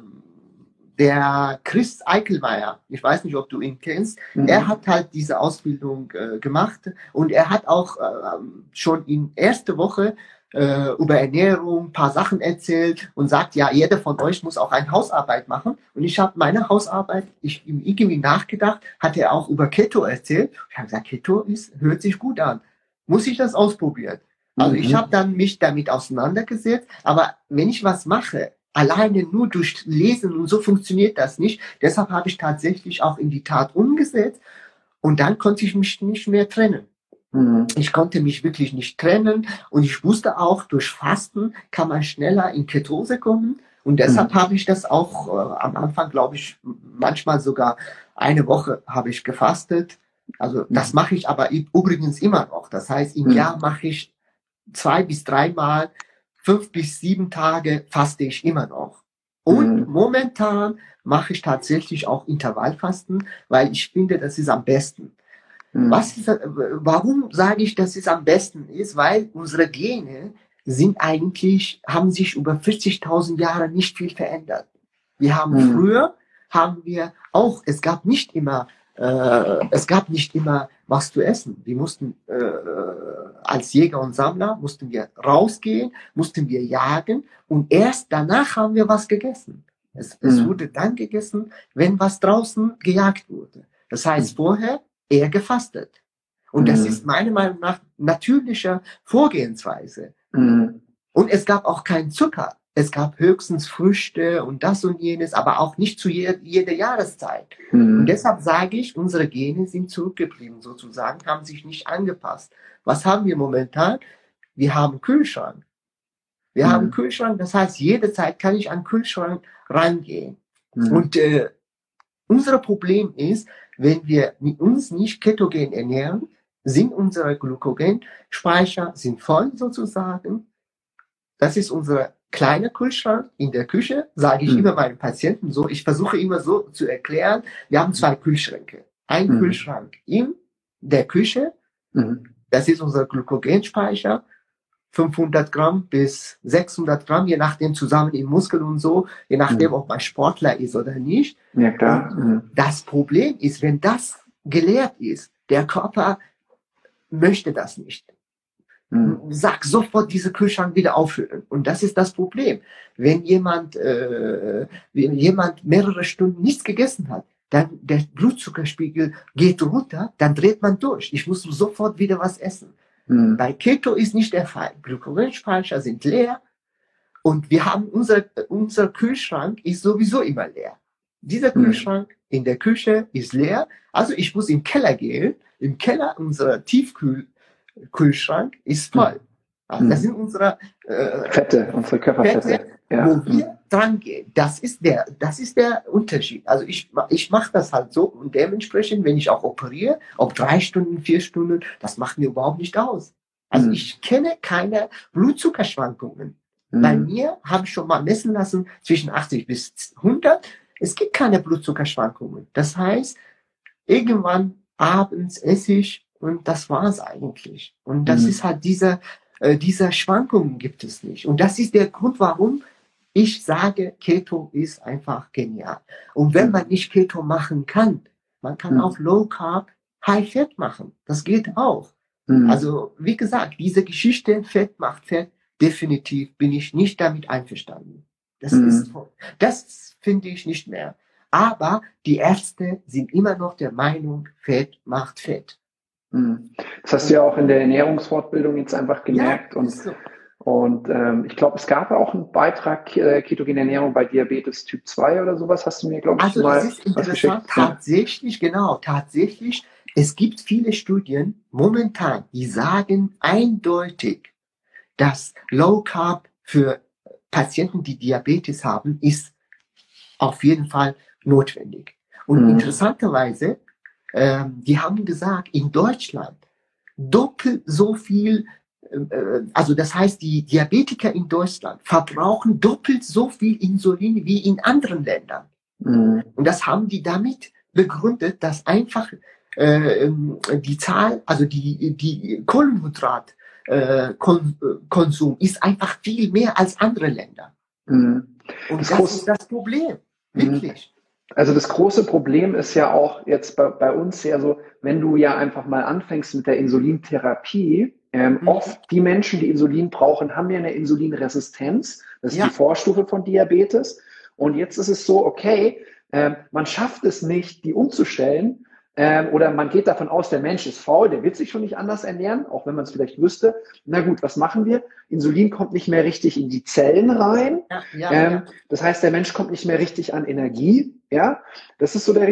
der Chris Eichelmeier, ich weiß nicht, ob du ihn kennst, mhm. er hat halt diese Ausbildung äh, gemacht und er hat auch äh, schon in erste Woche äh, über Ernährung, paar Sachen erzählt und sagt, ja, jeder von euch muss auch eine Hausarbeit machen. Und ich habe meine Hausarbeit, ich irgendwie nachgedacht, hat er auch über Keto erzählt. Ich habe gesagt, Keto ist, hört sich gut an. Muss ich das ausprobieren? Also mhm. ich habe dann mich damit auseinandergesetzt, aber wenn ich was mache, alleine nur durch Lesen und so funktioniert das nicht. Deshalb habe ich tatsächlich auch in die Tat umgesetzt und dann konnte ich mich nicht mehr trennen. Mhm. Ich konnte mich wirklich nicht trennen und ich wusste auch, durch Fasten kann man schneller in Ketose kommen. Und deshalb mhm. habe ich das auch äh, am Anfang, glaube ich, manchmal sogar eine Woche habe ich gefastet. Also das mhm. mache ich aber übrigens immer noch. Das heißt, im mhm. Jahr mache ich zwei bis dreimal, fünf bis sieben Tage faste ich immer noch. Und mhm. momentan mache ich tatsächlich auch Intervallfasten, weil ich finde, das ist am besten. Mhm. Was ist, warum sage ich, dass es am besten ist? Weil unsere Gene sind eigentlich, haben sich über 40.000 Jahre nicht viel verändert. Wir haben mhm. früher, haben wir auch, es gab nicht immer, äh, es gab nicht immer was zu essen. Wir mussten äh, als Jäger und Sammler mussten wir rausgehen, mussten wir jagen und erst danach haben wir was gegessen. Es, mhm. es wurde dann gegessen, wenn was draußen gejagt wurde. Das heißt mhm. vorher eher gefastet. Und mhm. das ist meiner Meinung nach natürlicher Vorgehensweise. Mhm. Und es gab auch keinen Zucker. Es gab höchstens Früchte und das und jenes, aber auch nicht zu je jeder Jahreszeit. Mhm. Und deshalb sage ich, unsere Gene sind zurückgeblieben sozusagen, haben sich nicht angepasst. Was haben wir momentan? Wir haben Kühlschrank. Wir mhm. haben Kühlschrank, das heißt, jederzeit kann ich an Kühlschrank rangehen. Mhm. Und äh, unser Problem ist, wenn wir uns nicht ketogen ernähren, sind unsere Glykogenspeicher sind voll sozusagen. Das ist unser kleiner Kühlschrank in der Küche, sage ich mhm. immer meinen Patienten so. Ich versuche immer so zu erklären, wir haben zwei Kühlschränke. Ein mhm. Kühlschrank in der Küche, mhm. das ist unser Glykogenspeicher, 500 Gramm bis 600 Gramm, je nachdem zusammen im Muskel und so, je nachdem, mhm. ob man Sportler ist oder nicht. Ja, klar. Mhm. Das Problem ist, wenn das geleert ist, der Körper möchte das nicht. Mhm. Sag sofort diese Kühlschrank wieder auffüllen. Und das ist das Problem. Wenn jemand, äh, wenn jemand mehrere Stunden nichts gegessen hat, dann der Blutzuckerspiegel geht runter, dann dreht man durch. Ich muss sofort wieder was essen. Mhm. Bei Keto ist nicht der Fall. Glykogenspeicher sind leer und wir haben unser, unser Kühlschrank ist sowieso immer leer. Dieser mhm. Kühlschrank in der Küche ist leer. Also ich muss im Keller gehen. Im Keller unser Tiefkühlschrank ist voll. Also das mhm. sind unsere äh, Fette, unsere Körperfette. Fette, ja. wo wir mhm. Dran gehen. Das ist der, das ist der Unterschied. Also ich, ich mache das halt so und dementsprechend, wenn ich auch operiere, ob drei Stunden, vier Stunden, das macht mir überhaupt nicht aus. Also mhm. ich kenne keine Blutzuckerschwankungen. Mhm. Bei mir habe ich schon mal messen lassen zwischen 80 bis 100. Es gibt keine Blutzuckerschwankungen. Das heißt, irgendwann abends esse ich und das war's eigentlich. Und das mhm. ist halt dieser, äh, dieser Schwankungen gibt es nicht. Und das ist der Grund, warum ich sage, Keto ist einfach genial. Und wenn man nicht Keto machen kann, man kann mhm. auch Low Carb, High Fat machen. Das geht auch. Mhm. Also, wie gesagt, diese Geschichte, Fett macht Fett, definitiv bin ich nicht damit einverstanden. Das mhm. ist, das finde ich nicht mehr. Aber die Ärzte sind immer noch der Meinung, Fett macht Fett. Mhm. Das hast du ja auch in der Ernährungsfortbildung jetzt einfach gemerkt ja, und so. Und ähm, ich glaube, es gab auch einen Beitrag äh, ketogene Ernährung bei Diabetes Typ 2 oder sowas, hast du mir, glaube ich, also mal das ist interessant, tatsächlich, genau, tatsächlich, es gibt viele Studien momentan, die sagen eindeutig, dass Low Carb für Patienten, die Diabetes haben, ist auf jeden Fall notwendig. Und mhm. interessanterweise, ähm, die haben gesagt, in Deutschland doppelt so viel also das heißt, die Diabetiker in Deutschland verbrauchen doppelt so viel Insulin wie in anderen Ländern. Mhm. Und das haben die damit begründet, dass einfach äh, die Zahl, also die, die Kohlenhydrat äh, Konsum ist einfach viel mehr als andere Länder. Mhm. Und das, das ist das Problem, mhm. wirklich. Also das große Problem ist ja auch jetzt bei, bei uns ja so, wenn du ja einfach mal anfängst mit der Insulintherapie, ähm, mhm. Oft die Menschen, die Insulin brauchen, haben ja eine Insulinresistenz. Das ist ja. die Vorstufe von Diabetes. Und jetzt ist es so, okay, äh, man schafft es nicht, die umzustellen. Ähm, oder man geht davon aus, der Mensch ist faul, der wird sich schon nicht anders ernähren, auch wenn man es vielleicht wüsste. Na gut, was machen wir? Insulin kommt nicht mehr richtig in die Zellen rein. Ja, ja, ähm, ja. Das heißt, der Mensch kommt nicht mehr richtig an Energie. Ja, das ist so der,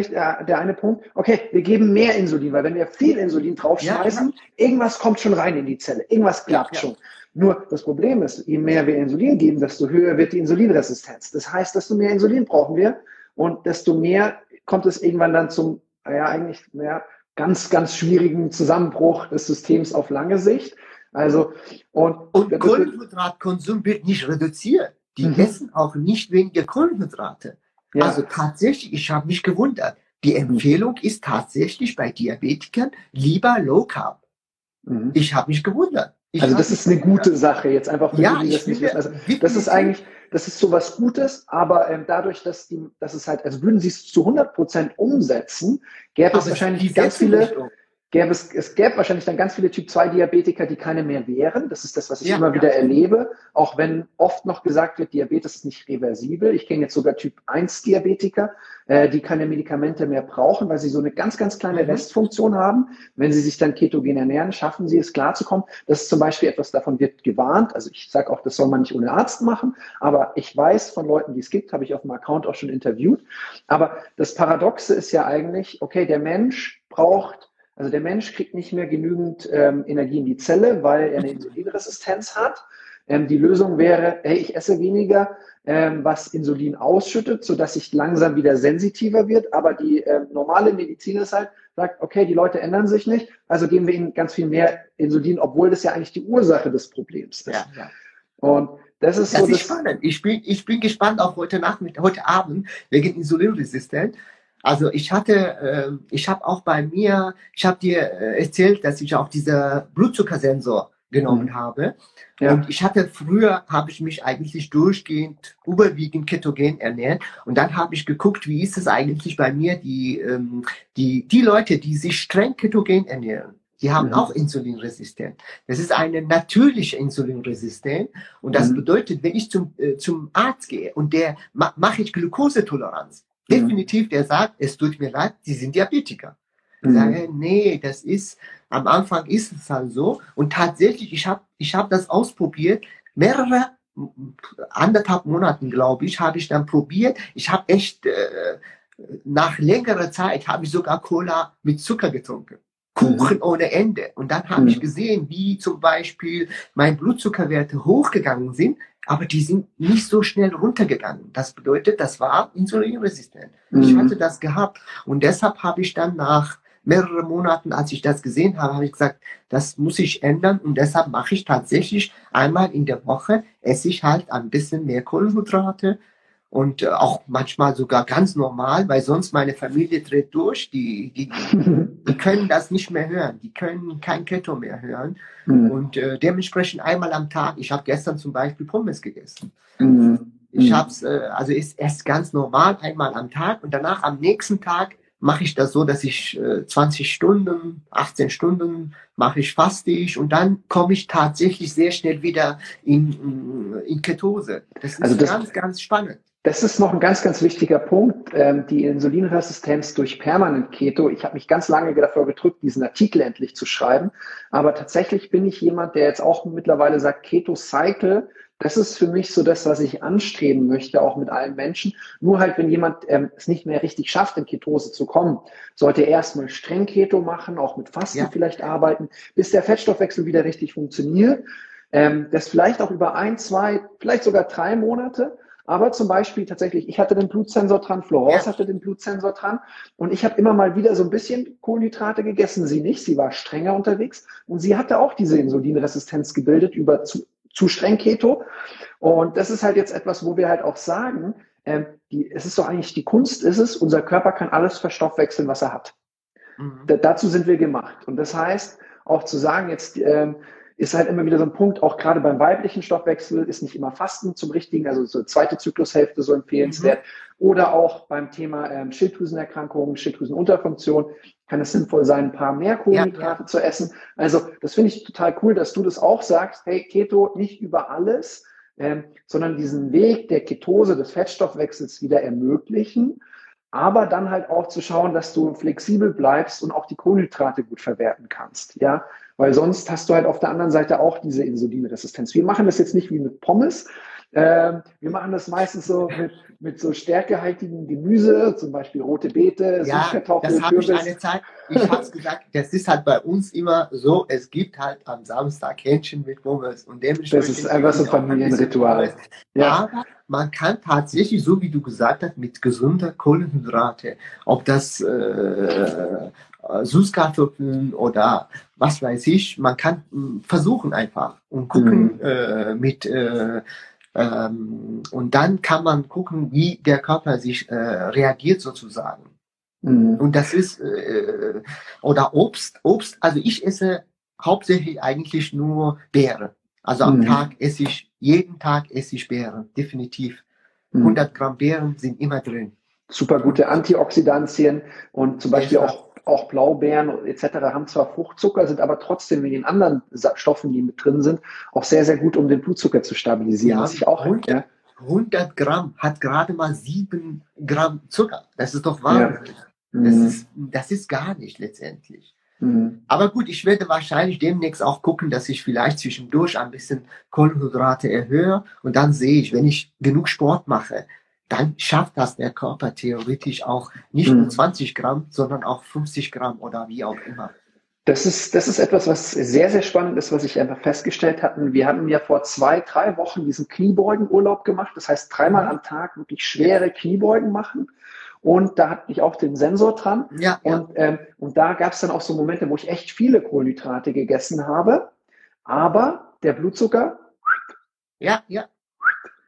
der eine Punkt. Okay, wir geben mehr Insulin, weil wenn wir viel Insulin draufschmeißen, irgendwas kommt schon rein in die Zelle, irgendwas klappt schon. Nur das Problem ist, je mehr wir Insulin geben, desto höher wird die Insulinresistenz. Das heißt, desto mehr Insulin brauchen wir und desto mehr kommt es irgendwann dann zum ja eigentlich ja, ganz, ganz schwierigen Zusammenbruch des Systems auf lange Sicht. Also, und, und Kohlenhydratkonsum wird nicht reduziert. Die mhm. essen auch nicht weniger Kohlenhydrate. Ja. Also tatsächlich, ich habe mich gewundert. Die Empfehlung ist tatsächlich bei Diabetikern lieber Low Carb. Mhm. Ich habe mich gewundert. Ich also das ist eine gute Sache jetzt einfach für ja, die, die das nicht wissen. Also das ist eigentlich, das ist so was Gutes, aber ähm, dadurch, dass die, dass es halt, also würden sie es zu 100 Prozent umsetzen, gäbe aber es wahrscheinlich ganz viele, gäbe es, es gäbe wahrscheinlich dann ganz viele Typ-2-Diabetiker, die keine mehr wären. Das ist das, was ich ja, immer ja. wieder erlebe. Auch wenn oft noch gesagt wird, Diabetes ist nicht reversibel. Ich kenne jetzt sogar Typ-1-Diabetiker, äh, die keine Medikamente mehr brauchen, weil sie so eine ganz, ganz kleine mhm. Restfunktion haben. Wenn sie sich dann ketogen ernähren, schaffen sie es klarzukommen. Das ist zum Beispiel etwas, davon wird gewarnt. Also ich sage auch, das soll man nicht ohne Arzt machen. Aber ich weiß von Leuten, die es gibt, habe ich auf dem Account auch schon interviewt. Aber das Paradoxe ist ja eigentlich, okay, der Mensch braucht also der Mensch kriegt nicht mehr genügend ähm, Energie in die Zelle, weil er eine Insulinresistenz hat. Ähm, die Lösung wäre, hey, ich esse weniger, ähm, was Insulin ausschüttet, sodass ich langsam wieder sensitiver wird. Aber die ähm, normale Medizin ist halt, sagt, okay, die Leute ändern sich nicht, also geben wir ihnen ganz viel mehr Insulin, obwohl das ja eigentlich die Ursache des Problems ist. Ja, ja. Und das ist das so. Ist spannend. Ich bin, ich bin gespannt auf heute Nachmittag, heute Abend wegen Insulinresistenz. Also ich hatte, äh, ich habe auch bei mir, ich habe dir äh, erzählt, dass ich auch dieser Blutzuckersensor genommen mhm. habe. Ja. Und ich hatte früher, habe ich mich eigentlich durchgehend überwiegend ketogen ernährt. Und dann habe ich geguckt, wie ist es eigentlich bei mir, die, ähm, die, die Leute, die sich streng ketogen ernähren. Die haben mhm. auch Insulinresistenz. Das ist eine natürliche Insulinresistenz. Und das mhm. bedeutet, wenn ich zum, äh, zum Arzt gehe und der ma mache ich Glukosetoleranz. Definitiv, der sagt, es tut mir leid, Sie sind Diabetiker. Ich mhm. sage, nee, das ist, am Anfang ist es halt so. Und tatsächlich, ich habe ich hab das ausprobiert, mehrere, anderthalb Monaten, glaube ich, habe ich dann probiert. Ich habe echt, äh, nach längerer Zeit habe ich sogar Cola mit Zucker getrunken. Kuchen mhm. ohne Ende. Und dann habe mhm. ich gesehen, wie zum Beispiel meine Blutzuckerwerte hochgegangen sind, aber die sind nicht so schnell runtergegangen. Das bedeutet, das war insulinresistent. Mhm. Ich hatte das gehabt und deshalb habe ich dann nach mehreren Monaten, als ich das gesehen habe, habe ich gesagt, das muss ich ändern und deshalb mache ich tatsächlich einmal in der Woche esse ich halt ein bisschen mehr Kohlenhydrate, und äh, auch manchmal sogar ganz normal, weil sonst meine Familie dreht durch. Die, die, die können das nicht mehr hören. Die können kein Keto mehr hören. Mhm. Und äh, dementsprechend einmal am Tag. Ich habe gestern zum Beispiel Pommes gegessen. Mhm. Ich habe es, äh, also ist erst ganz normal einmal am Tag und danach am nächsten Tag mache ich das so, dass ich äh, 20 Stunden, 18 Stunden mache ich fastig und dann komme ich tatsächlich sehr schnell wieder in, in Ketose. Das ist also das, ganz, ganz spannend. Das ist noch ein ganz, ganz wichtiger Punkt, ähm, die Insulinresistenz durch Permanent Keto. Ich habe mich ganz lange davor gedrückt, diesen Artikel endlich zu schreiben. Aber tatsächlich bin ich jemand, der jetzt auch mittlerweile sagt, Keto Cycle, das ist für mich so das, was ich anstreben möchte, auch mit allen Menschen. Nur halt, wenn jemand ähm, es nicht mehr richtig schafft, in Ketose zu kommen, sollte er erstmal streng Keto machen, auch mit Fasten ja. vielleicht arbeiten, bis der Fettstoffwechsel wieder richtig funktioniert. Ähm, das vielleicht auch über ein, zwei, vielleicht sogar drei Monate. Aber zum Beispiel tatsächlich, ich hatte den Blutsensor dran, Florence ja. hatte den Blutsensor dran und ich habe immer mal wieder so ein bisschen Kohlenhydrate gegessen. Sie nicht, sie war strenger unterwegs und sie hatte auch diese Insulinresistenz gebildet über zu, zu streng Keto. Und das ist halt jetzt etwas, wo wir halt auch sagen, ähm, die, es ist doch eigentlich die Kunst, ist es, unser Körper kann alles verstoffwechseln, was er hat. Mhm. Da, dazu sind wir gemacht. Und das heißt, auch zu sagen, jetzt ähm, ist halt immer wieder so ein Punkt, auch gerade beim weiblichen Stoffwechsel ist nicht immer Fasten zum richtigen, also so zweite Zyklushälfte so empfehlenswert. Mhm. Oder auch beim Thema ähm, Schilddrüsenerkrankungen, Schilddrüsenunterfunktion kann es sinnvoll sein, ein paar mehr Kohlenhydrate ja. zu essen. Also das finde ich total cool, dass du das auch sagst. Hey, Keto nicht über alles, ähm, sondern diesen Weg der Ketose des Fettstoffwechsels wieder ermöglichen aber dann halt auch zu schauen, dass du flexibel bleibst und auch die Kohlenhydrate gut verwerten kannst, ja, weil sonst hast du halt auf der anderen Seite auch diese Insulinresistenz. Wir machen das jetzt nicht wie mit Pommes, ähm, wir machen das meistens so mit, mit so stärkehaltigen Gemüse, zum Beispiel rote Beete, ja, Süßkartoffeln, das habe ich eine Zeit, ich habe gesagt, das ist halt bei uns immer so, es gibt halt am Samstag Hähnchen mit Pommes und dementsprechend... Das ist einfach so ein Familienritual. Ja. Aber man kann tatsächlich, so wie du gesagt hast, mit gesunder Kohlenhydrate, ob das äh, Süßkartoffeln oder was weiß ich, man kann hm, versuchen einfach und gucken mhm. äh, mit äh, ähm, und dann kann man gucken, wie der Körper sich äh, reagiert sozusagen. Mhm. Und das ist äh, oder Obst, Obst. Also ich esse hauptsächlich eigentlich nur Beeren. Also am mhm. Tag esse ich jeden Tag esse ich Beeren, definitiv. 100 mhm. Gramm Beeren sind immer drin. Super gute Antioxidantien und zum Beispiel auch auch Blaubeeren etc. haben zwar Fruchtzucker, sind aber trotzdem mit den anderen Stoffen, die mit drin sind, auch sehr, sehr gut, um den Blutzucker zu stabilisieren. Ja, ich auch 100, ja. 100 Gramm hat gerade mal 7 Gramm Zucker. Das ist doch Wahnsinn. Ja. Das, mhm. ist, das ist gar nicht letztendlich. Mhm. Aber gut, ich werde wahrscheinlich demnächst auch gucken, dass ich vielleicht zwischendurch ein bisschen Kohlenhydrate erhöhe und dann sehe ich, wenn ich genug Sport mache, dann schafft das der Körper theoretisch auch nicht nur 20 mhm. Gramm, sondern auch 50 Gramm oder wie auch immer. Das ist, das ist etwas, was sehr, sehr spannend ist, was ich einfach festgestellt hatten. Wir hatten ja vor zwei, drei Wochen diesen Kniebeugenurlaub gemacht. Das heißt, dreimal am Tag wirklich schwere Kniebeugen machen. Und da hatte ich auch den Sensor dran. Ja, und. Ähm, und da gab es dann auch so Momente, wo ich echt viele Kohlenhydrate gegessen habe. Aber der Blutzucker. Ja, ja.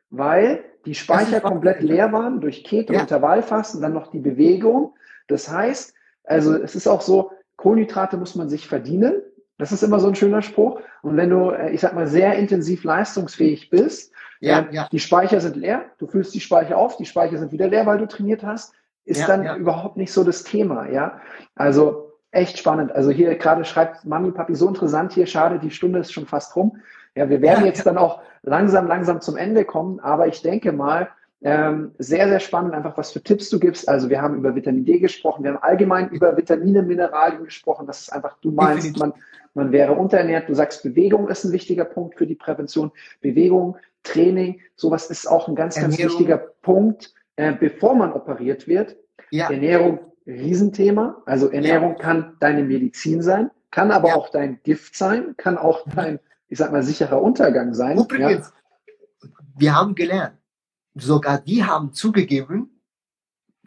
Weil die Speicher komplett leer waren durch Keto, ja. Intervallfasten, dann noch die Bewegung. Das heißt, also es ist auch so, Kohlenhydrate muss man sich verdienen. Das ist immer so ein schöner Spruch. Und wenn du, äh, ich sag mal, sehr intensiv leistungsfähig bist, ja, äh, ja. die Speicher sind leer, du füllst die Speicher auf, die Speicher sind wieder leer, weil du trainiert hast, ist ja, dann überhaupt nicht so das Thema, ja. Also echt spannend. Also hier gerade schreibt Mami, Papi, so interessant hier, schade, die Stunde ist schon fast rum. Ja, wir werden jetzt dann auch langsam, langsam zum Ende kommen, aber ich denke mal, ähm, sehr, sehr spannend, einfach was für Tipps du gibst. Also wir haben über Vitamin D gesprochen, wir haben allgemein über Vitamine, Mineralien gesprochen. Das ist einfach, du meinst, man, man wäre unterernährt. Du sagst, Bewegung ist ein wichtiger Punkt für die Prävention. Bewegung, Training, sowas ist auch ein ganz, Ernährung. ganz wichtiger Punkt, äh, bevor man operiert wird. Ja. Ernährung, Riesenthema. Also Ernährung ja. kann deine Medizin sein, kann aber ja. auch dein Gift sein, kann auch dein, ich sag mal, sicherer Untergang sein. Übrigens, wir haben gelernt, sogar die haben zugegeben,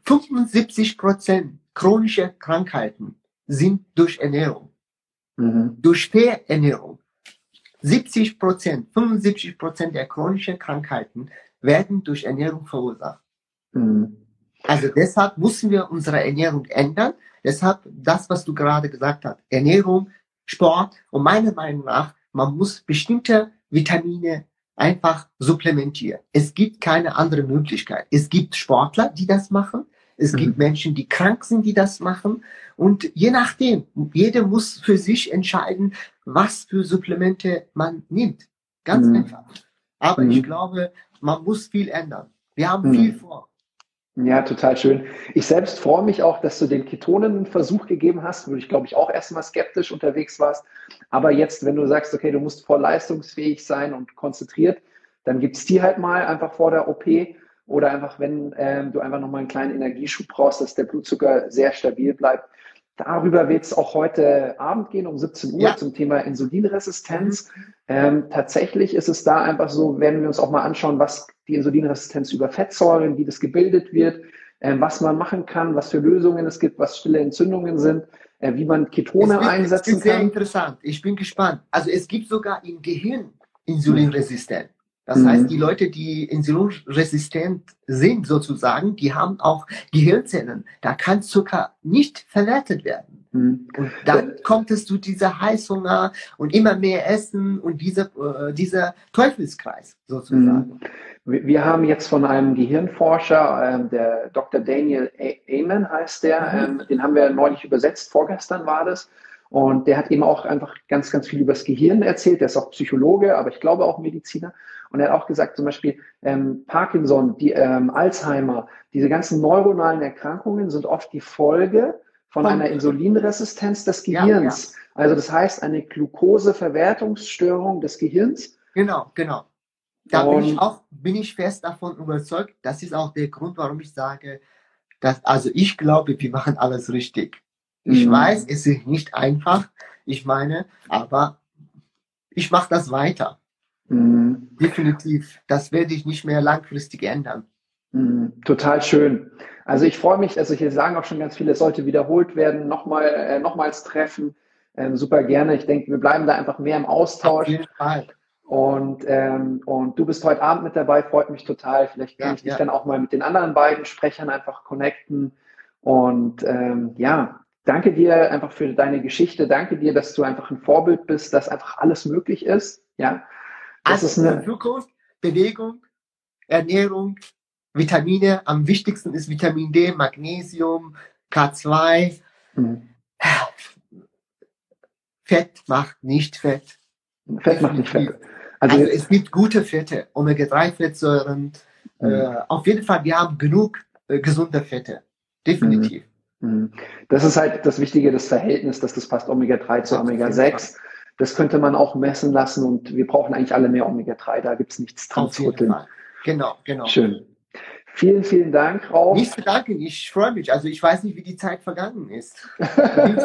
75 Prozent chronischer Krankheiten sind durch Ernährung, mhm. durch Fehlernährung. 70 Prozent, 75 Prozent der chronischen Krankheiten werden durch Ernährung verursacht. Mhm. Also deshalb müssen wir unsere Ernährung ändern. Deshalb das, was du gerade gesagt hast, Ernährung, Sport und meiner Meinung nach, man muss bestimmte Vitamine einfach supplementieren. Es gibt keine andere Möglichkeit. Es gibt Sportler, die das machen. Es mhm. gibt Menschen, die krank sind, die das machen. Und je nachdem, jeder muss für sich entscheiden, was für Supplemente man nimmt. Ganz mhm. einfach. Aber mhm. ich glaube, man muss viel ändern. Wir haben mhm. viel vor. Ja, total schön. Ich selbst freue mich auch, dass du den Ketonen einen Versuch gegeben hast, wo ich glaube ich auch erstmal skeptisch unterwegs warst. Aber jetzt, wenn du sagst, okay, du musst voll leistungsfähig sein und konzentriert, dann gibt es die halt mal einfach vor der OP oder einfach, wenn ähm, du einfach nochmal einen kleinen Energieschub brauchst, dass der Blutzucker sehr stabil bleibt. Darüber wird es auch heute Abend gehen, um 17 Uhr, ja. zum Thema Insulinresistenz. Ähm, tatsächlich ist es da einfach so, werden wir uns auch mal anschauen, was die Insulinresistenz über Fettsäuren, wie das gebildet wird, ähm, was man machen kann, was für Lösungen es gibt, was stille Entzündungen sind, äh, wie man Ketone es wird, einsetzen es kann. Sehr interessant. Ich bin gespannt. Also es gibt sogar im Gehirn Insulinresistenz. Das mhm. heißt, die Leute, die insulinresistent sind sozusagen, die haben auch Gehirnzellen. Da kann Zucker nicht verwertet werden. Mhm. Und dann kommt es zu dieser Heißhunger und immer mehr Essen und dieser, äh, dieser Teufelskreis sozusagen. Mhm. Wir haben jetzt von einem Gehirnforscher, äh, der Dr. Daniel Amen heißt der, mhm. ähm, den haben wir neulich übersetzt, vorgestern war das. Und der hat eben auch einfach ganz, ganz viel über das Gehirn erzählt. Der ist auch Psychologe, aber ich glaube auch Mediziner. Und er hat auch gesagt, zum Beispiel ähm, Parkinson, die ähm, Alzheimer, diese ganzen neuronalen Erkrankungen sind oft die Folge von einer Insulinresistenz des Gehirns. Ja, ja. Also das heißt eine Glukoseverwertungsstörung des Gehirns. Genau, genau. Da bin ich auch, bin ich fest davon überzeugt. Das ist auch der Grund, warum ich sage, dass, also ich glaube, wir machen alles richtig. Ich mhm. weiß, es ist nicht einfach. Ich meine, aber ich mache das weiter. Mhm. Definitiv. Das werde ich nicht mehr langfristig ändern. Mhm. Total schön. Also ich freue mich, also hier sagen auch schon ganz viele, es sollte wiederholt werden, nochmal, äh, nochmals treffen. Ähm, super gerne. Ich denke, wir bleiben da einfach mehr im Austausch. Auf jeden Fall. Und, ähm, und du bist heute Abend mit dabei, freut mich total. Vielleicht kann ja, ich dich ja. dann auch mal mit den anderen beiden Sprechern einfach connecten. Und ähm, ja, danke dir einfach für deine Geschichte. Danke dir, dass du einfach ein Vorbild bist, dass einfach alles möglich ist. Ja, das also ist eine Zukunft, Bewegung, Ernährung, Vitamine. Am wichtigsten ist Vitamin D, Magnesium, K2. Hm. Fett macht nicht Fett. Fett macht nicht Fett. Also, also es gibt gute Fette, Omega-3-Fettsäuren. Mhm. Äh, auf jeden Fall, wir haben genug äh, gesunde Fette. Definitiv. Mhm. mhm. Das ist halt das Wichtige, das Verhältnis, dass das passt Omega-3 zu Omega-6. Das könnte man auch messen lassen und wir brauchen eigentlich alle mehr Omega-3. Da gibt es nichts dran zu rütteln. Genau, genau. Schön. Vielen, vielen Dank, Rauf. Nicht zu danken, ich freue mich. Also ich weiß nicht, wie die Zeit vergangen ist.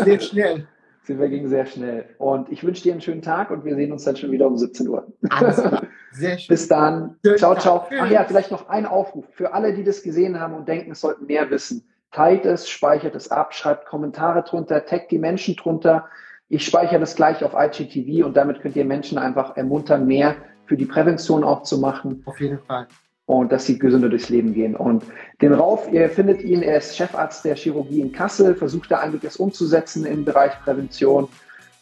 sehr schnell wir ging sehr schnell. Und ich wünsche dir einen schönen Tag und wir sehen uns dann schon wieder um 17 Uhr. Alles klar. Sehr schön. Bis dann. Schönen ciao, ciao. Ach ja, vielleicht noch ein Aufruf für alle, die das gesehen haben und denken, es sollten mehr wissen. Teilt es, speichert es ab, schreibt Kommentare drunter, taggt die Menschen drunter. Ich speichere das gleich auf IGTV und damit könnt ihr Menschen einfach ermuntern, mehr für die Prävention auch zu machen. Auf jeden Fall und dass sie gesünder durchs Leben gehen. Und den Rauf, ihr findet ihn, er ist Chefarzt der Chirurgie in Kassel, versucht da einiges umzusetzen im Bereich Prävention.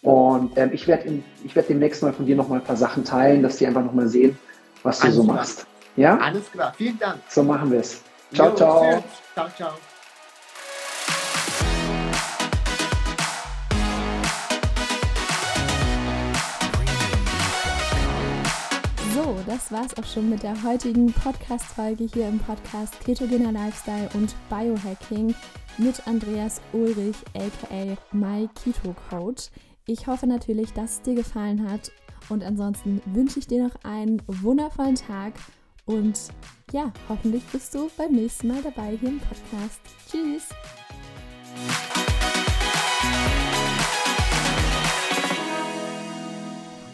Und ähm, ich werde werd demnächst mal von dir nochmal ein paar Sachen teilen, dass die einfach nochmal sehen, was du Alles so klar. machst. Ja? Alles klar, vielen Dank. So machen wir es. Ciao, ciao. Ciao, ciao. Das war's auch schon mit der heutigen Podcast-Folge hier im Podcast Ketogener Lifestyle und Biohacking mit Andreas Ulrich, aka My Keto Coach. Ich hoffe natürlich, dass es dir gefallen hat und ansonsten wünsche ich dir noch einen wundervollen Tag und ja, hoffentlich bist du beim nächsten Mal dabei hier im Podcast. Tschüss!